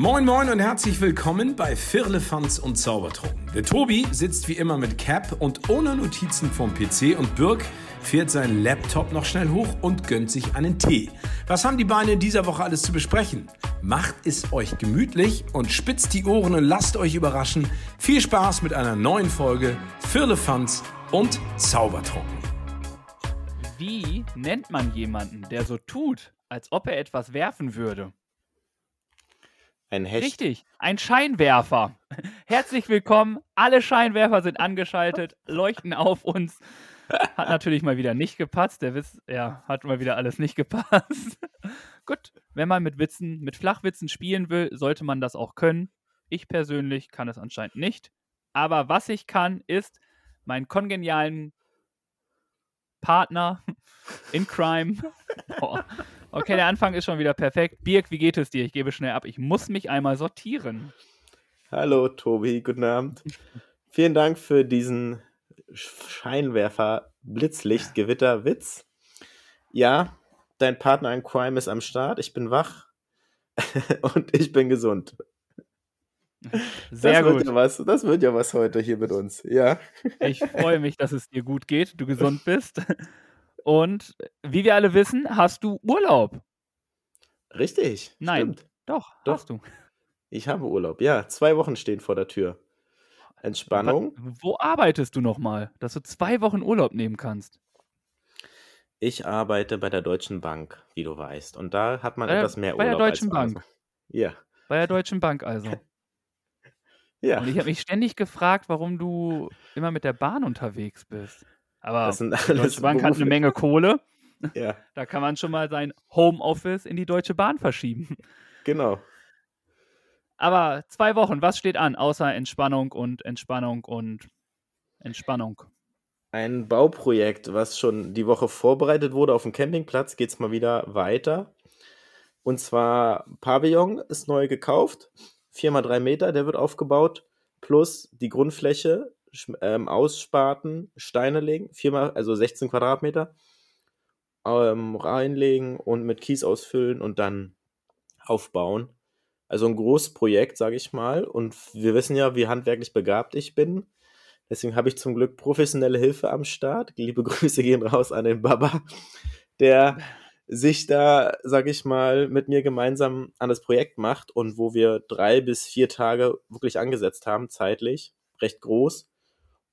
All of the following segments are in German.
Moin Moin und herzlich willkommen bei Firlefanz und Zaubertrunken. Der Tobi sitzt wie immer mit Cap und ohne Notizen vom PC und Birk fährt seinen Laptop noch schnell hoch und gönnt sich einen Tee. Was haben die Beine in dieser Woche alles zu besprechen? Macht es euch gemütlich und spitzt die Ohren und lasst euch überraschen. Viel Spaß mit einer neuen Folge Firlefanz und Zaubertrunken. Wie nennt man jemanden, der so tut, als ob er etwas werfen würde? Ein Hecht. Richtig, ein Scheinwerfer. Herzlich willkommen. Alle Scheinwerfer sind angeschaltet, leuchten auf uns. Hat natürlich mal wieder nicht gepasst. Der Witz, ja, hat mal wieder alles nicht gepasst. Gut, wenn man mit Witzen, mit Flachwitzen spielen will, sollte man das auch können. Ich persönlich kann es anscheinend nicht. Aber was ich kann, ist meinen kongenialen Partner in Crime. Boah. Okay, der Anfang ist schon wieder perfekt. Birk, wie geht es dir? Ich gebe schnell ab. Ich muss mich einmal sortieren. Hallo Tobi, guten Abend. Vielen Dank für diesen Scheinwerfer Blitzlicht Gewitter Witz. Ja, dein Partner in Crime ist am Start. Ich bin wach und ich bin gesund. Sehr das gut. Wird ja was, das wird ja was heute hier mit uns. Ja. Ich freue mich, dass es dir gut geht, du gesund bist. Und wie wir alle wissen, hast du Urlaub. Richtig. Nein, Stimmt. doch, Doch. hast du. Ich habe Urlaub. Ja, zwei Wochen stehen vor der Tür. Entspannung. Wo arbeitest du nochmal, dass du zwei Wochen Urlaub nehmen kannst? Ich arbeite bei der Deutschen Bank, wie du weißt. Und da hat man Bei der- etwas mehr bei der Urlaub. Deutschen als Bank. Ja. Bei der Deutschen Bank also. Ja. Und ich habe mich ständig gefragt, warum du immer mit der Bahn unterwegs bist. Aber die Deutsche Bank hat eine Menge Kohle. Ja, Da kann man schon mal sein Homeoffice in die Deutsche Bahn verschieben. genau. Aber zwei Wochen, was steht an? Außer Entspannung und Entspannung und Entspannung. Ein Bauprojekt, was schon die Woche vorbereitet wurde auf dem Campingplatz, geht es mal wieder weiter. Und zwar Pavillon ist neu gekauft, 4x3 Meter, der wird aufgebaut, plus die Grundfläche ähm, aussparten, Steine legen, 4x, also 16 Quadratmeter, ähm, reinlegen und mit Kies ausfüllen und dann aufbauen. Also ein großes Projekt, sage ich mal. Und wir wissen ja, wie handwerklich begabt ich bin. Deswegen habe ich zum Glück professionelle Hilfe am Start. Liebe Grüße gehen raus an den Baba, der sich da, sag ich mal, mit mir gemeinsam an das Projekt macht und wo wir drei bis vier Tage wirklich angesetzt haben, zeitlich, recht groß,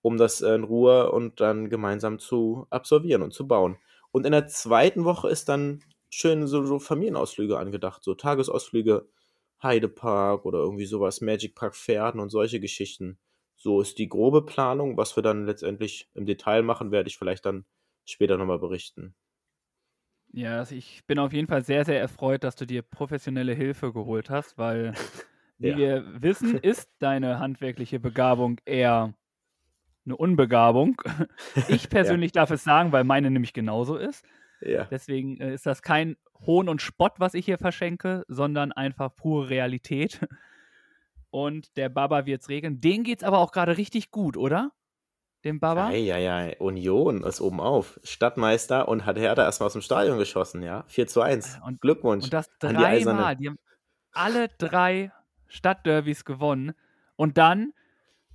um das in Ruhe und dann gemeinsam zu absolvieren und zu bauen. Und in der zweiten Woche ist dann schön so, so Familienausflüge angedacht, so Tagesausflüge, Heidepark oder irgendwie sowas, Magic Park Pferden und solche Geschichten. So ist die grobe Planung. Was wir dann letztendlich im Detail machen, werde ich vielleicht dann später nochmal berichten. Ja, also ich bin auf jeden Fall sehr, sehr erfreut, dass du dir professionelle Hilfe geholt hast, weil, wie Ja. wir wissen, ist deine handwerkliche Begabung eher eine Unbegabung. Ich persönlich darf es sagen, weil meine nämlich genauso ist. Ja. Deswegen äh, ist das kein Hohn und Spott, was ich hier verschenke, sondern einfach pure Realität. Und der Baba wird es regeln. Den geht's aber auch gerade richtig gut, oder? Dem Baba? Ja, ja, ja. Union ist oben auf. Stadtmeister und hat Hertha erstmal aus dem Stadion geschossen, ja. 4 zu 1. Und- Glückwunsch. Und das an die dreimal. Die haben alle drei Stadtderbys gewonnen. Und dann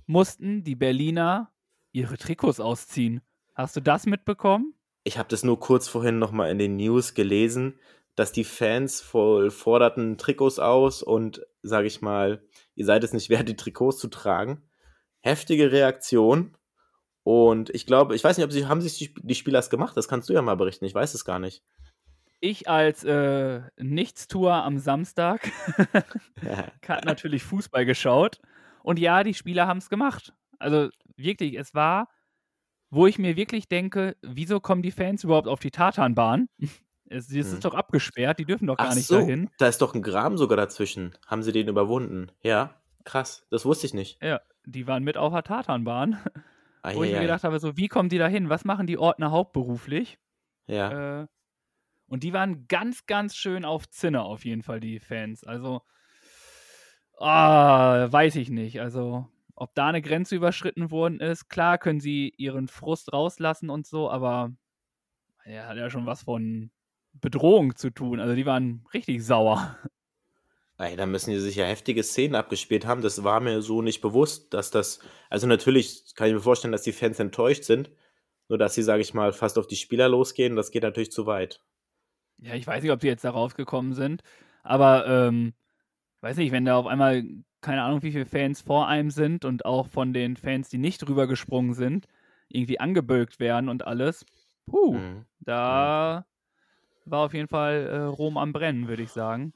mussten die Berliner ihre Trikots ausziehen. Hast du das mitbekommen? Ich habe das nur kurz vorhin nochmal in den News gelesen, dass die Fans voll forderten Trikots aus und, sage ich mal, ihr seid es nicht wert, die Trikots zu tragen. Heftige Reaktion. Und ich glaube, ich weiß nicht, ob sie, haben sich die, Spieler es gemacht? Das kannst du ja mal berichten. Ich weiß es gar nicht. Ich als äh, Nichtstour am Samstag hat natürlich Fußball geschaut. Und ja, die Spieler haben es gemacht. Also wirklich, es war, wo ich mir wirklich denke, wieso kommen die Fans überhaupt auf die Tatanbahn? Es, es Hm. ist doch abgesperrt, die dürfen doch gar Ach nicht so, dahin. da ist doch ein Graben sogar dazwischen. Haben sie den überwunden? Ja, krass. Das wusste ich nicht. Ja, die waren mit auf der Tatanbahn. Wo ich mir gedacht habe, so, wie kommen die da hin? Was machen die Ordner hauptberuflich? Ja. Äh, und die waren ganz, ganz schön auf Zinne, auf jeden Fall, die Fans. Also, ah, weiß ich nicht. Also, ob da eine Grenze überschritten worden ist, klar können sie ihren Frust rauslassen und so, aber ja, hat ja schon was von Bedrohung zu tun. Also, die waren richtig sauer. Ey, da müssen die sich ja heftige Szenen abgespielt haben. Das war mir so nicht bewusst, dass das. Also, natürlich kann ich mir vorstellen, dass die Fans enttäuscht sind. Nur, dass sie, sage ich mal, fast auf die Spieler losgehen, das geht natürlich zu weit. Ja, ich weiß nicht, ob sie jetzt da rausgekommen sind. Aber, ähm, weiß nicht, wenn da auf einmal, keine Ahnung, wie viele Fans vor einem sind und auch von den Fans, die nicht rübergesprungen sind, irgendwie angebölkt werden und alles. Puh, Mhm. da war auf jeden Fall äh, Rom am Brennen, würde ich sagen.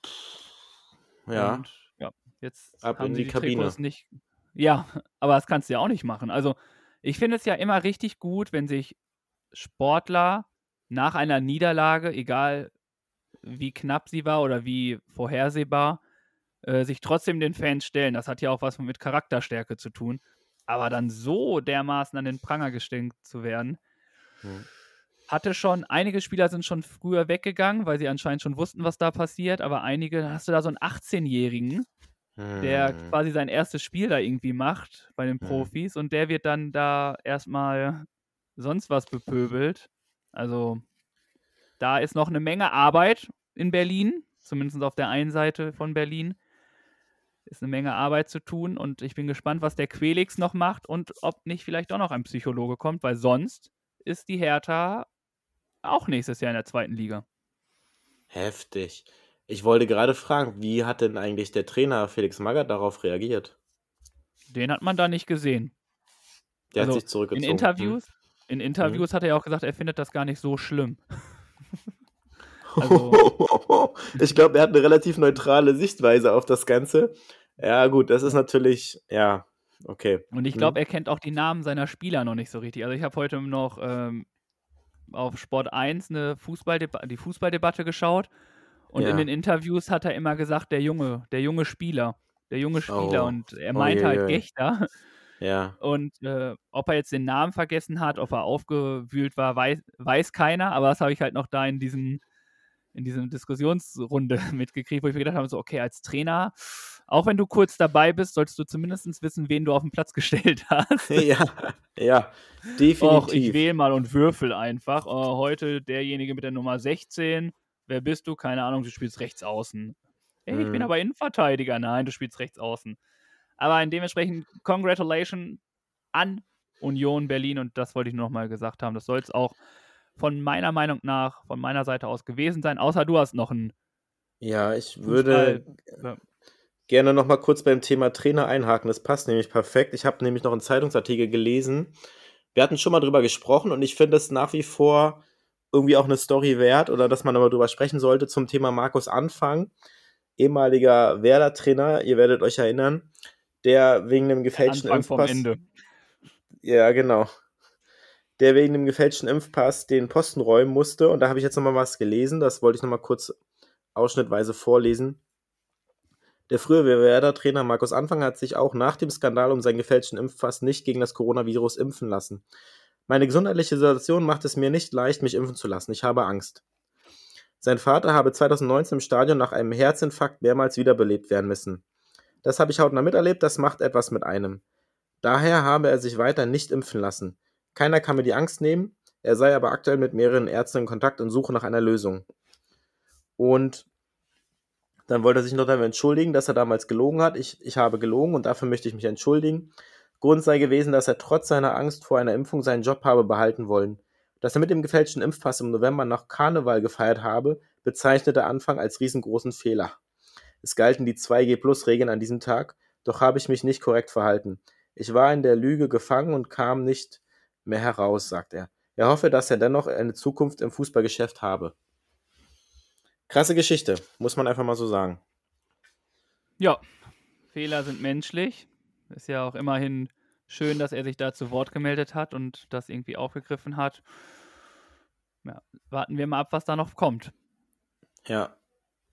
Ja. Und ja, jetzt Ab haben in die die Kabine. Trikots nicht. Ja, aber das kannst du ja auch nicht machen. Also, ich finde es ja immer richtig gut, wenn sich Sportler nach einer Niederlage, egal wie knapp sie war oder wie vorhersehbar, äh, sich trotzdem den Fans stellen. Das hat ja auch was mit Charakterstärke zu tun. Aber dann so dermaßen an den Pranger gestellt zu werden, Mhm. hatte schon, einige Spieler sind schon früher weggegangen, weil sie anscheinend schon wussten, was da passiert, aber einige, hast du da so einen 18-Jährigen, der Mhm. quasi sein erstes Spiel da irgendwie macht bei den Mhm. Profis und der wird dann da erstmal sonst was bepöbelt. Also da ist noch eine Menge Arbeit in Berlin, zumindest auf der einen Seite von Berlin. Ist eine Menge Arbeit zu tun und ich bin gespannt, was der Quelix noch macht und ob nicht vielleicht auch noch ein Psychologe kommt, weil sonst ist die Hertha auch nächstes Jahr in der zweiten Liga. Heftig. Ich wollte gerade fragen, wie hat denn eigentlich der Trainer Felix Magath darauf reagiert? Den hat man da nicht gesehen. Der Also, hat sich zurückgezogen. In Interviews, in Interviews hat er ja auch gesagt, er findet das gar nicht so schlimm. Also- ich glaube, er hat eine relativ neutrale Sichtweise auf das Ganze. Ja, gut, das ist natürlich, ja, okay. Und ich Mhm. glaube, er kennt auch die Namen seiner Spieler noch nicht so richtig. Also ich habe heute noch ähm, auf Sport 1 eine Fußballdeba die Fußballdebatte geschaut und Ja. in den Interviews hat er immer gesagt, der junge, der junge Spieler, der junge Spieler Oh. und er meinte Uiuiui. halt Gechter Ja, und äh, ob er jetzt den Namen vergessen hat, ob er aufgewühlt war, weiß, weiß keiner, aber das habe ich halt noch da in diesem in diesem Diskussionsrunde mitgekriegt, wo ich mir gedacht habe, so, okay, als Trainer, auch wenn du kurz dabei bist, solltest du zumindest wissen, wen du auf den Platz gestellt hast. ja, ja, Och, ich definitiv. wähle mal und würfel einfach. Oh, heute derjenige mit der Nummer 16. Wer bist du? Keine Ahnung, du spielst rechts außen. Ey, ich bin Mhm. aber Innenverteidiger. Nein, du spielst rechts außen. Aber in dementsprechend, Congratulations an Union Berlin und das wollte ich nur noch mal gesagt haben. Das soll es auch von meiner Meinung nach, von meiner Seite aus gewesen sein, außer du hast noch einen Ja, ich Fußball. würde. Gerne noch mal kurz beim Thema Trainer einhaken. Das passt nämlich perfekt. Ich habe nämlich noch einen Zeitungsartikel gelesen. Wir hatten schon mal drüber gesprochen und ich finde es nach wie vor irgendwie auch eine Story wert oder dass man aber drüber sprechen sollte zum Thema Markus Anfang, ehemaliger Werder-Trainer. Ihr werdet euch erinnern, der wegen einem gefälschten Anfang vom Impfpass. Ende. Ja, genau. Der wegen dem gefälschten Impfpass den Posten räumen musste. Und da habe ich jetzt nochmal was gelesen. Das wollte ich nochmal kurz ausschnittweise vorlesen. Der frühere Werder-Trainer Markus Anfang hat sich auch nach dem Skandal um seinen gefälschten Impfpass nicht gegen das Coronavirus impfen lassen. Meine gesundheitliche Situation macht es mir nicht leicht, mich impfen zu lassen. Ich habe Angst. Sein Vater habe 2019 im Stadion nach einem Herzinfarkt mehrmals wiederbelebt werden müssen. Das habe ich hautnah miterlebt, das macht etwas mit einem. Daher habe er sich weiter nicht impfen lassen. Keiner kann mir die Angst nehmen, er sei aber aktuell mit mehreren Ärzten in Kontakt und suche nach einer Lösung. Und dann wollte er sich noch dafür entschuldigen, dass er damals gelogen hat. Ich, ich habe gelogen und dafür möchte ich mich entschuldigen. Grund sei gewesen, dass er trotz seiner Angst vor einer Impfung seinen Job habe behalten wollen. Dass er mit dem gefälschten Impfpass im November noch Karneval gefeiert habe, bezeichnete Anfang als riesengroßen Fehler. Es galten die 2G-Plus-Regeln an diesem Tag, doch habe ich mich nicht korrekt verhalten. Ich war in der Lüge gefangen und kam nicht mehr heraus, sagt er. Er hoffe, dass er dennoch eine Zukunft im Fußballgeschäft habe. Krasse Geschichte, muss man einfach mal so sagen. Ja, Fehler sind menschlich. Ist ja auch immerhin schön, dass er sich da zu Wort gemeldet hat und das irgendwie aufgegriffen hat. Ja, warten wir mal ab, was da noch kommt. Ja.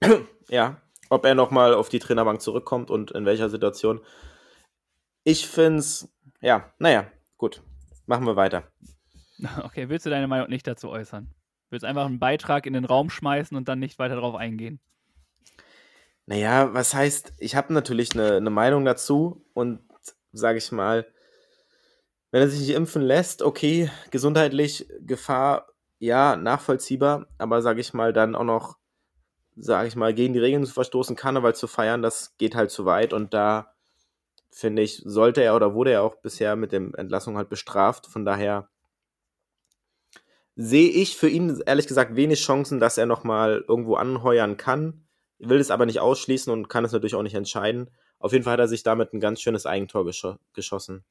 ja, ob er nochmal auf die Trainerbank zurückkommt und in welcher Situation. Ich finde es, ja, naja, gut. Machen wir weiter. Okay, willst du deine Meinung nicht dazu äußern? Willst einfach einen Beitrag in den Raum schmeißen und dann nicht weiter darauf eingehen? Naja, was heißt, ich habe natürlich eine, eine Meinung dazu und sage ich mal, wenn er sich nicht impfen lässt, okay, gesundheitlich Gefahr, ja, nachvollziehbar, aber sage ich mal dann auch noch sage ich mal, gegen die Regeln zu verstoßen, Karneval zu feiern, das geht halt zu weit und da finde ich, sollte er oder wurde er auch bisher mit der Entlassung halt bestraft. Von daher sehe ich für ihn ehrlich gesagt wenig Chancen, dass er nochmal irgendwo anheuern kann. Will es aber nicht ausschließen und kann es natürlich auch nicht entscheiden. Auf jeden Fall hat er sich damit ein ganz schönes Eigentor gesch geschossen.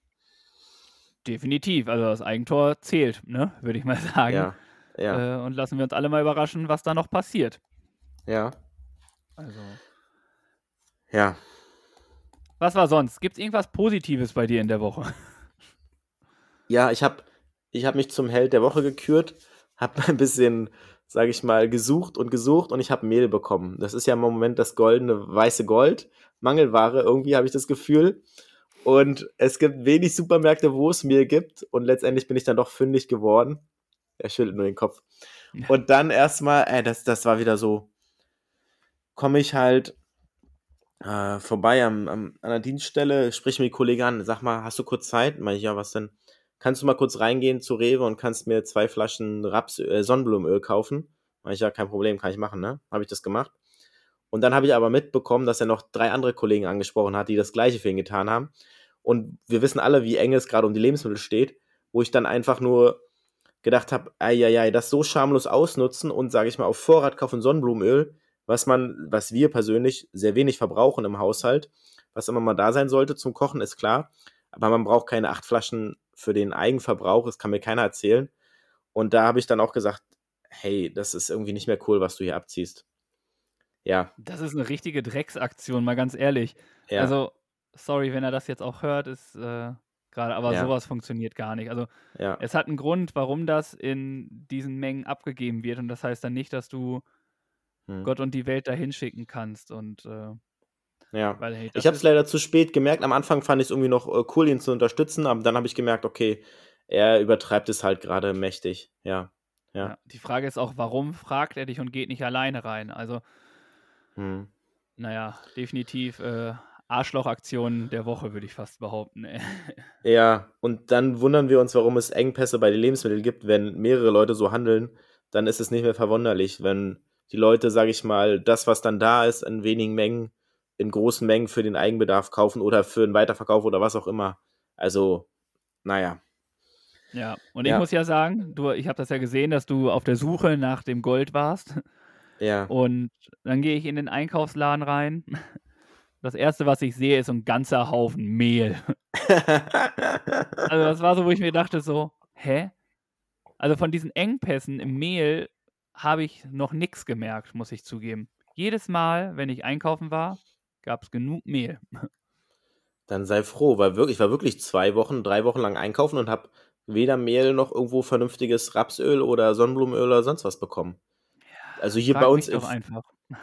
Definitiv. Also das Eigentor zählt, ne? würde ich mal sagen. Ja. ja. Äh, und lassen wir uns alle mal überraschen, was da noch passiert. Ja. Also. Ja. Was war sonst? Gibt es irgendwas Positives bei dir in der Woche? Ja, ich habe ich hab mich zum Held der Woche gekürt, habe ein bisschen, sage ich mal, gesucht und gesucht und ich habe Mehl bekommen. Das ist ja im Moment das goldene weiße Gold. Mangelware, irgendwie habe ich das Gefühl. Und es gibt wenig Supermärkte, wo es Mehl gibt. Und letztendlich bin ich dann doch fündig geworden. Er schüttelt nur den Kopf. Und dann erstmal, ey, das, das war wieder so, komme ich halt äh, vorbei am, am, an der Dienststelle, sprich mir die Kollegen an, sag mal, hast du kurz Zeit? Meine ich, ja, was denn? Kannst du mal kurz reingehen zu Rewe und kannst mir zwei Flaschen Raps, äh, Sonnenblumenöl kaufen? Meine ich, ja, kein Problem, kann ich machen, ne? Habe ich das gemacht. Und dann habe ich aber mitbekommen, dass er noch drei andere Kollegen angesprochen hat, die das gleiche für ihn getan haben. Und wir wissen alle, wie eng es gerade um die Lebensmittel steht, wo ich dann einfach nur gedacht habe, ja, das so schamlos ausnutzen und, sage ich mal, auf Vorrat kaufen Sonnenblumenöl, was man, was wir persönlich sehr wenig verbrauchen im Haushalt, was immer mal da sein sollte zum Kochen, ist klar. Aber man braucht keine acht Flaschen für den Eigenverbrauch, das kann mir keiner erzählen. Und da habe ich dann auch gesagt, hey, das ist irgendwie nicht mehr cool, was du hier abziehst. Ja. Das ist eine richtige Drecksaktion, mal ganz ehrlich. Ja. Also, sorry, wenn er das jetzt auch hört, ist äh, gerade, aber Ja. sowas funktioniert gar nicht. Also, Ja. es hat einen Grund, warum das in diesen Mengen abgegeben wird. Und das heißt dann nicht, dass du Hm. Gott und die Welt dahin schicken kannst. Und äh, Ja. weil, hey, Ich habe es leider zu spät gemerkt. Am Anfang fand ich es irgendwie noch äh, cool, ihn zu unterstützen, aber dann habe ich gemerkt, okay, er übertreibt es halt gerade mächtig. Ja. Ja. ja. Die Frage ist auch, warum fragt er dich und geht nicht alleine rein? Also, Hm. naja, definitiv äh, Arschlochaktion der Woche, würde ich fast behaupten. ey. Ja, und dann wundern wir uns, warum es Engpässe bei den Lebensmitteln gibt. Wenn mehrere Leute so handeln, dann ist es nicht mehr verwunderlich, wenn die Leute, sage ich mal, das, was dann da ist, in wenigen Mengen, in großen Mengen für den Eigenbedarf kaufen oder für einen Weiterverkauf oder was auch immer. Also, naja. Ja, und ich Ja. muss ja sagen, du, ich habe das ja gesehen, dass du auf der Suche nach dem Gold warst. Ja. Und dann gehe ich in den Einkaufsladen rein. Das erste, was ich sehe, ist ein ganzer Haufen Mehl. Also das war so, wo ich mir dachte so, hä? Also von diesen Engpässen im Mehl habe ich noch nichts gemerkt, muss ich zugeben. Jedes Mal, wenn ich einkaufen war, gab es genug Mehl. Dann sei froh, weil wirklich, ich war wirklich zwei Wochen, drei Wochen lang einkaufen und habe weder Mehl noch irgendwo vernünftiges Rapsöl oder Sonnenblumenöl oder sonst was bekommen. Also hier bei uns mich doch einfach.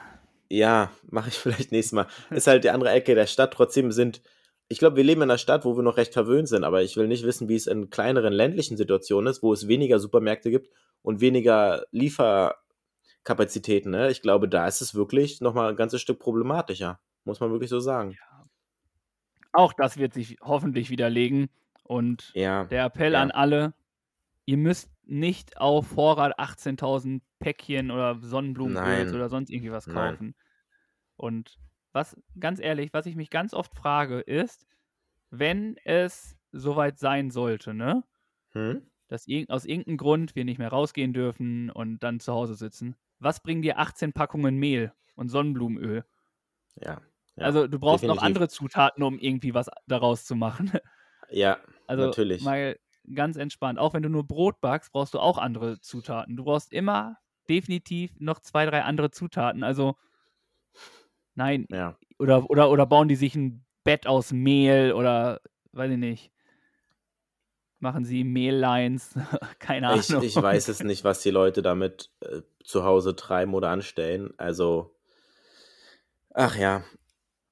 Ja, mache ich vielleicht nächstes Mal. Ist halt die andere Ecke der Stadt. Trotzdem sind, ich glaube, wir leben in einer Stadt, wo wir noch recht verwöhnt sind, aber ich will nicht wissen, wie es in kleineren ländlichen Situationen ist, wo es weniger Supermärkte gibt und weniger Lieferkapazitäten. Ne? Ich glaube, da ist es wirklich nochmal ein ganzes Stück problematischer. Muss man wirklich so sagen. Auch das wird sich hoffentlich widerlegen. Und Ja. der Appell Ja. an alle, ihr müsst nicht auf Vorrat 18.000 Päckchen oder Sonnenblumenöl Nein. oder sonst irgendwie was Nein. kaufen. Und was, ganz ehrlich, was ich mich ganz oft frage, ist, wenn es soweit sein sollte, ne? Hm? dass irg aus irgendeinem Grund wir nicht mehr rausgehen dürfen und dann zu Hause sitzen. Was bringen dir 18 Packungen Mehl und Sonnenblumenöl? Ja. Ja. also du brauchst noch definitiv. andere Zutaten, um irgendwie was daraus zu machen. Ja, Also natürlich. mal ganz entspannt. Auch wenn du nur Brot backst, brauchst du auch andere Zutaten. Du brauchst immer definitiv noch zwei, drei andere Zutaten. Also nein, Ja. oder, oder, oder bauen die sich ein Bett aus Mehl oder weiß ich nicht. Machen sie Mehllines, keine Ich, Ahnung. ich weiß es nicht, was die Leute damit äh, zu Hause treiben oder anstellen. Also, ach ja.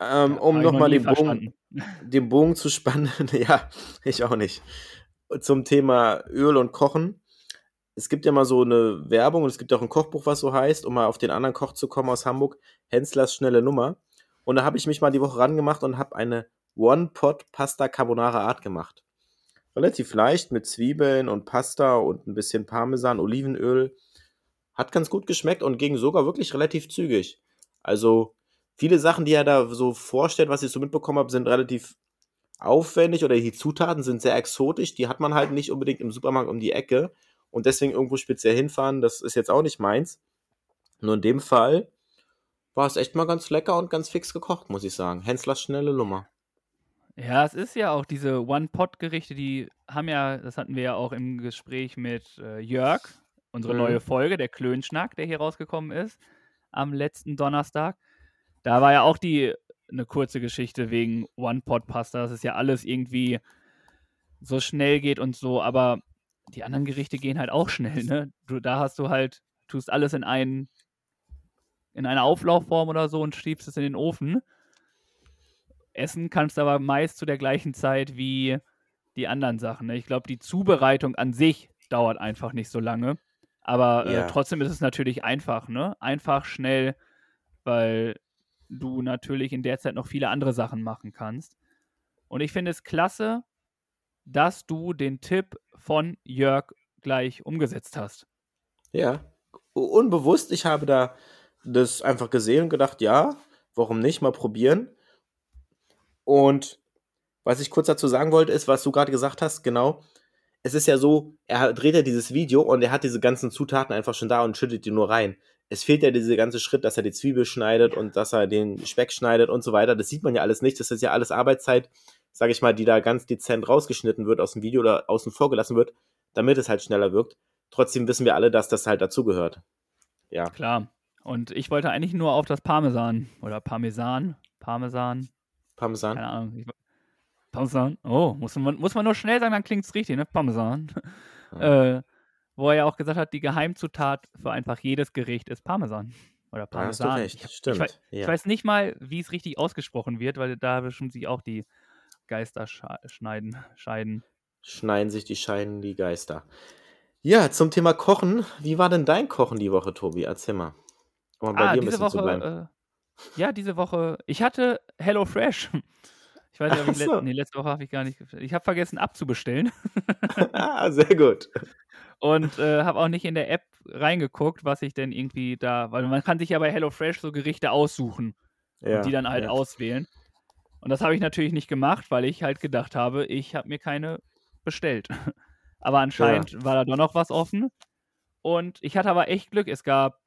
Ähm, Ja, um nochmal den Bogen, den Bogen zu spannen, ja, ich auch nicht. Zum Thema Öl und Kochen. Es gibt ja mal so eine Werbung und es gibt auch ein Kochbuch, was so heißt, um mal auf den anderen Koch zu kommen aus Hamburg, Henslers schnelle Nummer. Und da habe ich mich mal die Woche rangemacht und habe eine One-Pot-Pasta Carbonara Art gemacht. Relativ leicht mit Zwiebeln und Pasta und ein bisschen Parmesan, Olivenöl. hat ganz gut geschmeckt und ging sogar wirklich relativ zügig. Also viele Sachen, die er da so vorstellt, was ich so mitbekommen habe, sind relativ aufwendig oder die Zutaten sind sehr exotisch. Die hat man halt nicht unbedingt im Supermarkt um die Ecke und deswegen irgendwo speziell hinfahren, das ist jetzt auch nicht meins. Nur in dem Fall war es echt mal ganz lecker und ganz fix gekocht, muss ich sagen. Henslers schnelle Lummer. Ja, es ist ja auch diese One-Pot-Gerichte, die haben ja, das hatten wir ja auch im Gespräch mit äh, Jörg, unsere Mhm. neue Folge, der Klönschnack, der hier rausgekommen ist, am letzten Donnerstag. Da war ja auch die eine kurze Geschichte wegen One-Pot-Pasta, dass es ja alles irgendwie so schnell geht und so, aber die anderen Gerichte gehen halt auch schnell, ne? Du, da hast du halt, tust alles in einen, in eine Auflaufform oder so und schiebst es in den Ofen. Essen kannst du aber meist zu der gleichen Zeit wie die anderen Sachen. Ne? Ich glaube, die Zubereitung an sich dauert einfach nicht so lange. Aber äh, Ja. trotzdem ist es natürlich einfach, ne? Einfach, schnell, weil du natürlich in der Zeit noch viele andere Sachen machen kannst. Und ich finde es klasse, dass du den Tipp von Jörg gleich umgesetzt hast. Ja, unbewusst. Ich habe da das einfach gesehen und gedacht, ja, warum nicht mal probieren. Und was ich kurz dazu sagen wollte, ist, was du gerade gesagt hast, genau. Es ist ja so, er dreht ja dieses Video und er hat diese ganzen Zutaten einfach schon da und schüttet die nur rein. Es fehlt ja dieser ganze Schritt, dass er die Zwiebel schneidet und dass er den Speck schneidet und so weiter. Das sieht man ja alles nicht. Das ist ja alles Arbeitszeit, sage ich mal, die da ganz dezent rausgeschnitten wird aus dem Video oder außen vor gelassen wird, damit es halt schneller wirkt. Trotzdem wissen wir alle, dass das halt dazugehört. Ja. Klar. Und ich wollte eigentlich nur auf das Parmesan oder Parmesan, Parmesan, Parmesan. keine Ahnung. Parmesan, oh, muss man, muss man nur schnell sagen, dann klingt es richtig, ne? Parmesan. Ja. äh, wo er ja auch gesagt hat, die Geheimzutat für einfach jedes Gericht ist Parmesan. Oder Da hast du Parmesan. recht, Ich, stimmt. Ich, wei- ja. ich weiß nicht mal, wie es richtig ausgesprochen wird, weil da bestimmt sich auch die Geister schneiden, scheiden. Schneiden sich die Scheiden, die Geister. Ja, zum Thema Kochen. Wie war denn dein Kochen die Woche, Tobi? Erzähl mal. Um bei ah, dir ein bisschen zu bleiben. Woche, äh, ja, diese Woche, ich hatte Hello Fresh. Ich weiß ich Ach so. let, nee, letzte Woche habe ich gar nicht, ich habe vergessen abzubestellen ah, sehr gut. Und äh, habe auch nicht in der App reingeguckt, was ich denn irgendwie da, weil man kann sich ja bei Hello Fresh so Gerichte aussuchen Ja, und die dann halt ja. auswählen. Und das habe ich natürlich nicht gemacht, weil ich halt gedacht habe, ich habe mir keine bestellt. Aber anscheinend war da doch noch was offen. Und ich hatte aber echt Glück. Es gab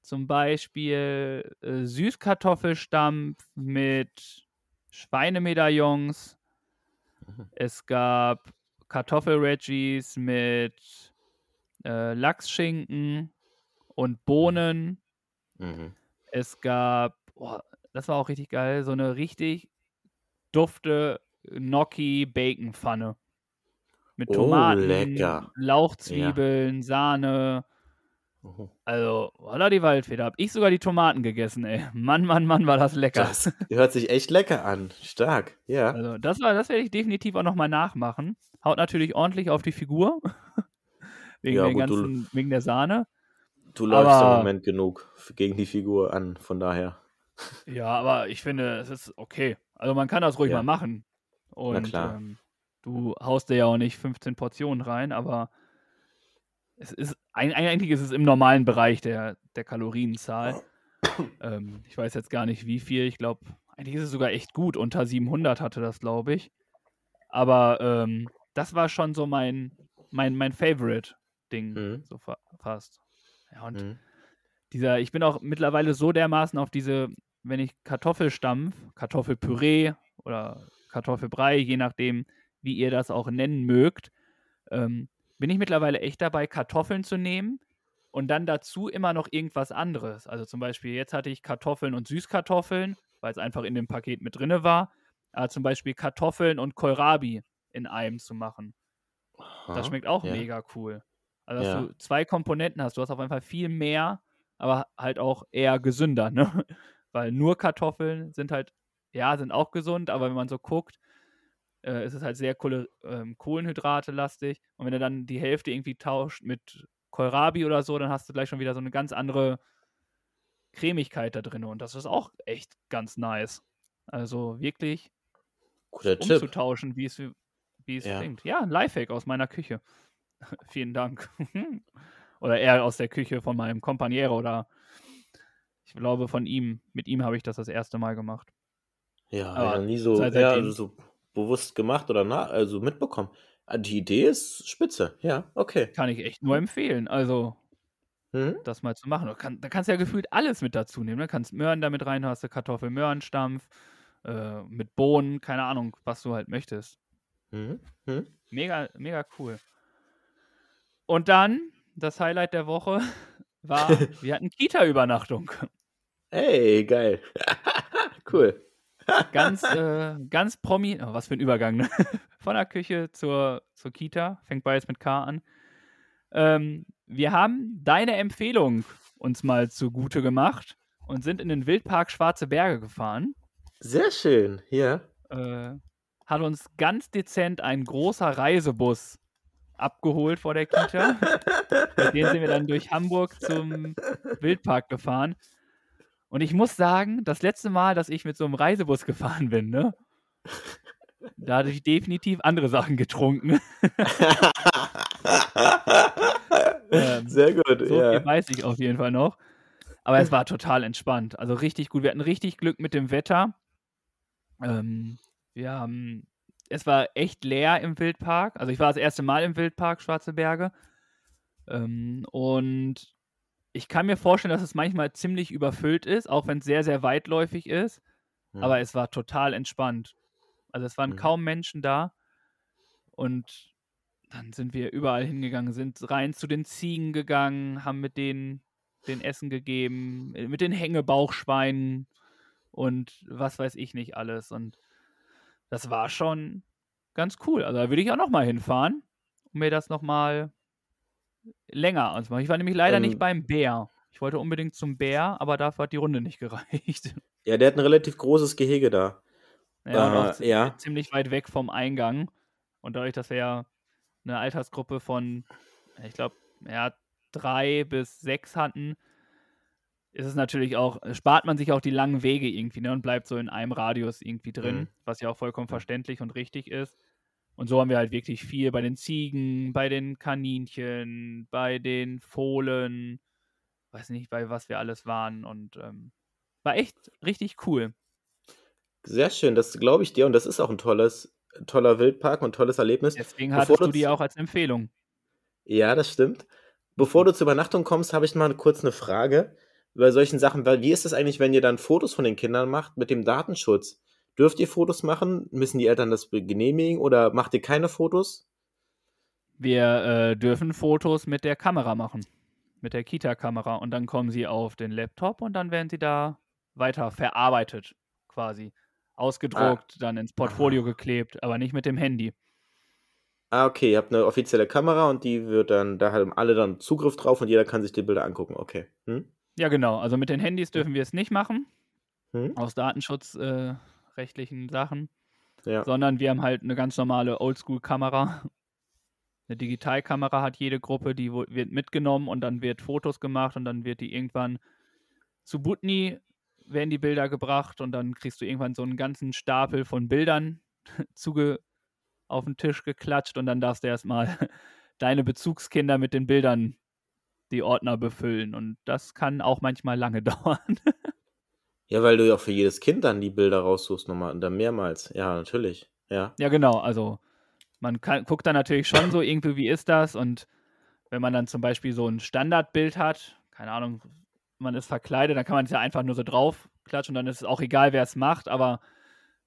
zum Beispiel äh, Süßkartoffelstampf mit Schweinemedaillons. Mhm. Es gab Kartoffelreggies mit äh, Lachsschinken und Bohnen. Mhm. Es gab, boah, das war auch richtig geil, so eine richtig dufte Gnocchi-Bacon-Pfanne. Mit Oh, Tomaten, lecker. Lauchzwiebeln, Sahne. Also, voilà die Waldfeder. Hab ich sogar die Tomaten gegessen, ey. Mann, Mann, Mann, war das lecker. Das hört sich echt lecker an. Stark, ja. Also, das war, das werde ich definitiv auch nochmal nachmachen. Haut natürlich ordentlich auf die Figur. wegen, Ja, den gut, du- ganzen, wegen der Sahne. Du läufst im aber- Moment genug gegen die Figur an, von daher. Ja, aber ich finde, es ist okay. Also man kann das ruhig Ja. mal machen. Und klar. Ähm, du haust dir ja auch nicht 15 Portionen rein, aber es ist eig- eigentlich ist es im normalen Bereich der, der Kalorienzahl. ähm, ich weiß jetzt gar nicht wie viel. Ich glaube, eigentlich ist es sogar echt gut. Unter 700 hatte das, glaube ich. Aber ähm, das war schon so mein, mein, mein Favorite-Ding, Mhm. so fa fast. Ja, und Mhm. dieser, ich bin auch mittlerweile so dermaßen auf diese, wenn ich Kartoffelstampf, Kartoffelpüree oder Kartoffelbrei, je nachdem, wie ihr das auch nennen mögt, ähm, bin ich mittlerweile echt dabei, Kartoffeln zu nehmen und dann dazu immer noch irgendwas anderes. Also zum Beispiel, jetzt hatte ich Kartoffeln und Süßkartoffeln, weil es einfach in dem Paket mit drinne war. Aber zum Beispiel Kartoffeln und Kohlrabi in einem zu machen. Aha, Das schmeckt auch ja. mega cool. Also, dass Ja. du zwei Komponenten hast. Du hast auf jeden Fall viel mehr, aber halt auch eher gesünder, ne? Weil nur Kartoffeln sind halt, ja, sind auch gesund, aber wenn man so guckt, äh, ist es halt sehr Kohle, ähm, Kohlenhydrate-lastig. Und wenn du dann die Hälfte irgendwie tauscht mit Kohlrabi oder so, dann hast du gleich schon wieder so eine ganz andere Cremigkeit da drin. Und das ist auch echt ganz nice. Also wirklich Guter Tipp. umzutauschen, wie es, wie es Ja. klingt. Ja, ein Lifehack aus meiner Küche. Vielen Dank. Oder eher aus der Küche von meinem Companiero oder ich glaube von ihm. Mit ihm habe ich das das erste Mal gemacht. Ja, ja nie so, ja, also so bewusst gemacht oder na, also mitbekommen. Ah, Die Idee ist spitze. Ja, okay. Kann ich echt nur empfehlen. Also Mhm. das mal zu machen. Du kann, da kannst du ja gefühlt alles mit dazu nehmen. Ne? Kannst Möhren damit rein, hast du Kartoffel-Möhrenstampf, äh, mit Bohnen, keine Ahnung, was du halt möchtest. Mhm. Mhm. Mega, mega cool. Und dann, das Highlight der Woche war, wir hatten Kita-Übernachtung. Ey, geil. cool. Ganz, äh, ganz promi, oh, was für ein Übergang, ne? Von der Küche zur, zur Kita, fängt beides mit K an. Ähm, wir haben deine Empfehlung uns mal zugute gemacht und sind in den Wildpark Schwarze Berge gefahren. Sehr schön. Ja. Äh, hat uns ganz dezent ein großer Reisebus abgeholt vor der Kita. Mit dem sind wir dann durch Hamburg zum Wildpark gefahren. Und ich muss sagen, das letzte Mal, dass ich mit so einem Reisebus gefahren bin, ne? Da hatte ich definitiv andere Sachen getrunken. Ähm, Sehr gut. So ja. viel weiß ich auf jeden Fall noch. Aber es war total entspannt. Also richtig gut. Wir hatten richtig Glück mit dem Wetter. Ähm, wir haben, es war echt leer im Wildpark. Also ich war das erste Mal im Wildpark Schwarze Berge. Ähm, und ich kann mir vorstellen, dass es manchmal ziemlich überfüllt ist, auch wenn es sehr, sehr weitläufig ist. Mhm. Aber es war total entspannt. Also es waren Mhm. kaum Menschen da. Und dann sind wir überall hingegangen, sind rein zu den Ziegen gegangen, haben mit denen den Essen gegeben, äh, mit den Hängebauchschweinen und was weiß ich nicht alles. Und das war schon ganz cool. Also da würde ich auch noch mal hinfahren, um mir das noch mal länger anzumachen. Ich war nämlich leider Ähm, nicht beim Bär. Ich wollte unbedingt zum Bär, aber dafür hat die Runde nicht gereicht. ja, der hat ein relativ großes Gehege da. Ja, Äh, ja. ziemlich weit weg vom Eingang. Und dadurch, dass wir ja eine Altersgruppe von, ich glaube, ja, drei bis sechs hatten, ist es natürlich auch, spart man sich auch die langen Wege irgendwie ne, und bleibt so in einem Radius irgendwie drin, Mhm. was ja auch vollkommen verständlich und richtig ist. Und so haben wir halt wirklich viel bei den Ziegen, bei den Kaninchen, bei den Fohlen, weiß nicht, bei was wir alles waren. Und ähm, war echt richtig cool. Sehr schön, das glaube ich dir. Und das ist auch ein tolles, toller Wildpark und tolles Erlebnis. Deswegen Bevor hattest du du die auch als Empfehlung. Ja, das stimmt. Bevor du zur Übernachtung kommst, habe ich mal kurz eine Frage bei solchen Sachen. Weil Wie ist es eigentlich, wenn ihr dann Fotos von den Kindern macht mit dem Datenschutz? Dürft ihr Fotos machen? Müssen die Eltern das genehmigen oder macht ihr keine Fotos? Wir äh, dürfen Fotos mit der Kamera machen, mit der Kita-Kamera. Und dann kommen sie auf den Laptop und dann werden sie da weiter verarbeitet, quasi. Ausgedruckt, dann ins Portfolio geklebt, aber nicht mit dem Handy. Ah, okay, ihr habt eine offizielle Kamera und die wird dann, da haben alle dann Zugriff drauf und jeder kann sich die Bilder angucken. Okay. Hm? Ja, genau. Also mit den Handys dürfen wir es nicht machen, Hm? aus datenschutzrechtlichen äh, rechtlichen Sachen, Ja. sondern wir haben halt eine ganz normale Oldschool-Kamera. Eine Digitalkamera hat jede Gruppe, die wird mitgenommen und dann wird Fotos gemacht und dann wird die irgendwann zu Butni werden die Bilder gebracht und dann kriegst du irgendwann so einen ganzen Stapel von Bildern zuge auf den Tisch geklatscht und dann darfst du erstmal deine Bezugskinder mit den Bildern die Ordner befüllen und das kann auch manchmal lange dauern. Ja, weil du ja auch für jedes Kind dann die Bilder raussuchst nochmal und dann mehrmals. Ja, natürlich. Ja. Ja, genau. Also man kann, guckt dann natürlich schon so irgendwie, wie ist das? Und wenn man dann zum Beispiel so ein Standardbild hat, keine Ahnung, man ist verkleidet, dann kann man es ja einfach nur so draufklatschen und dann ist es auch egal, wer es macht, aber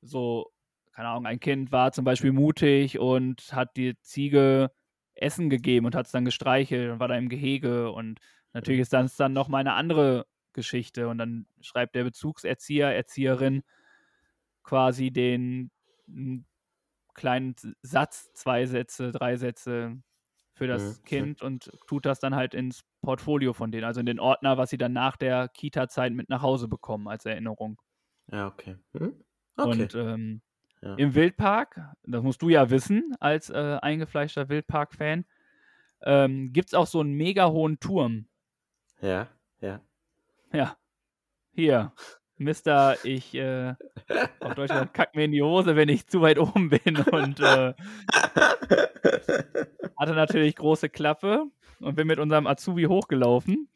so, keine Ahnung, ein Kind war zum Beispiel mutig und hat die Ziege Essen gegeben und hat es dann gestreichelt und war da im Gehege und natürlich ist das dann nochmal eine andere Geschichte und dann schreibt der Bezugserzieher, Erzieherin quasi den m, kleinen Satz, zwei Sätze, drei Sätze für das Mhm. Kind und tut das dann halt ins Portfolio von denen, also in den Ordner, was sie dann nach der Kita-Zeit mit nach Hause bekommen als Erinnerung. Ja, okay. Hm? Okay. Und ähm, Ja. im Wildpark, das musst du ja wissen, als äh, eingefleischter Wildpark-Fan, ähm, gibt es auch so einen mega hohen Turm. ja, ja. Ja, hier, Mister, ich, äh, auf Deutsch gesagt, kack mir in die Hose, wenn ich zu weit oben bin und äh, hatte natürlich große Klappe und bin mit unserem Azubi hochgelaufen.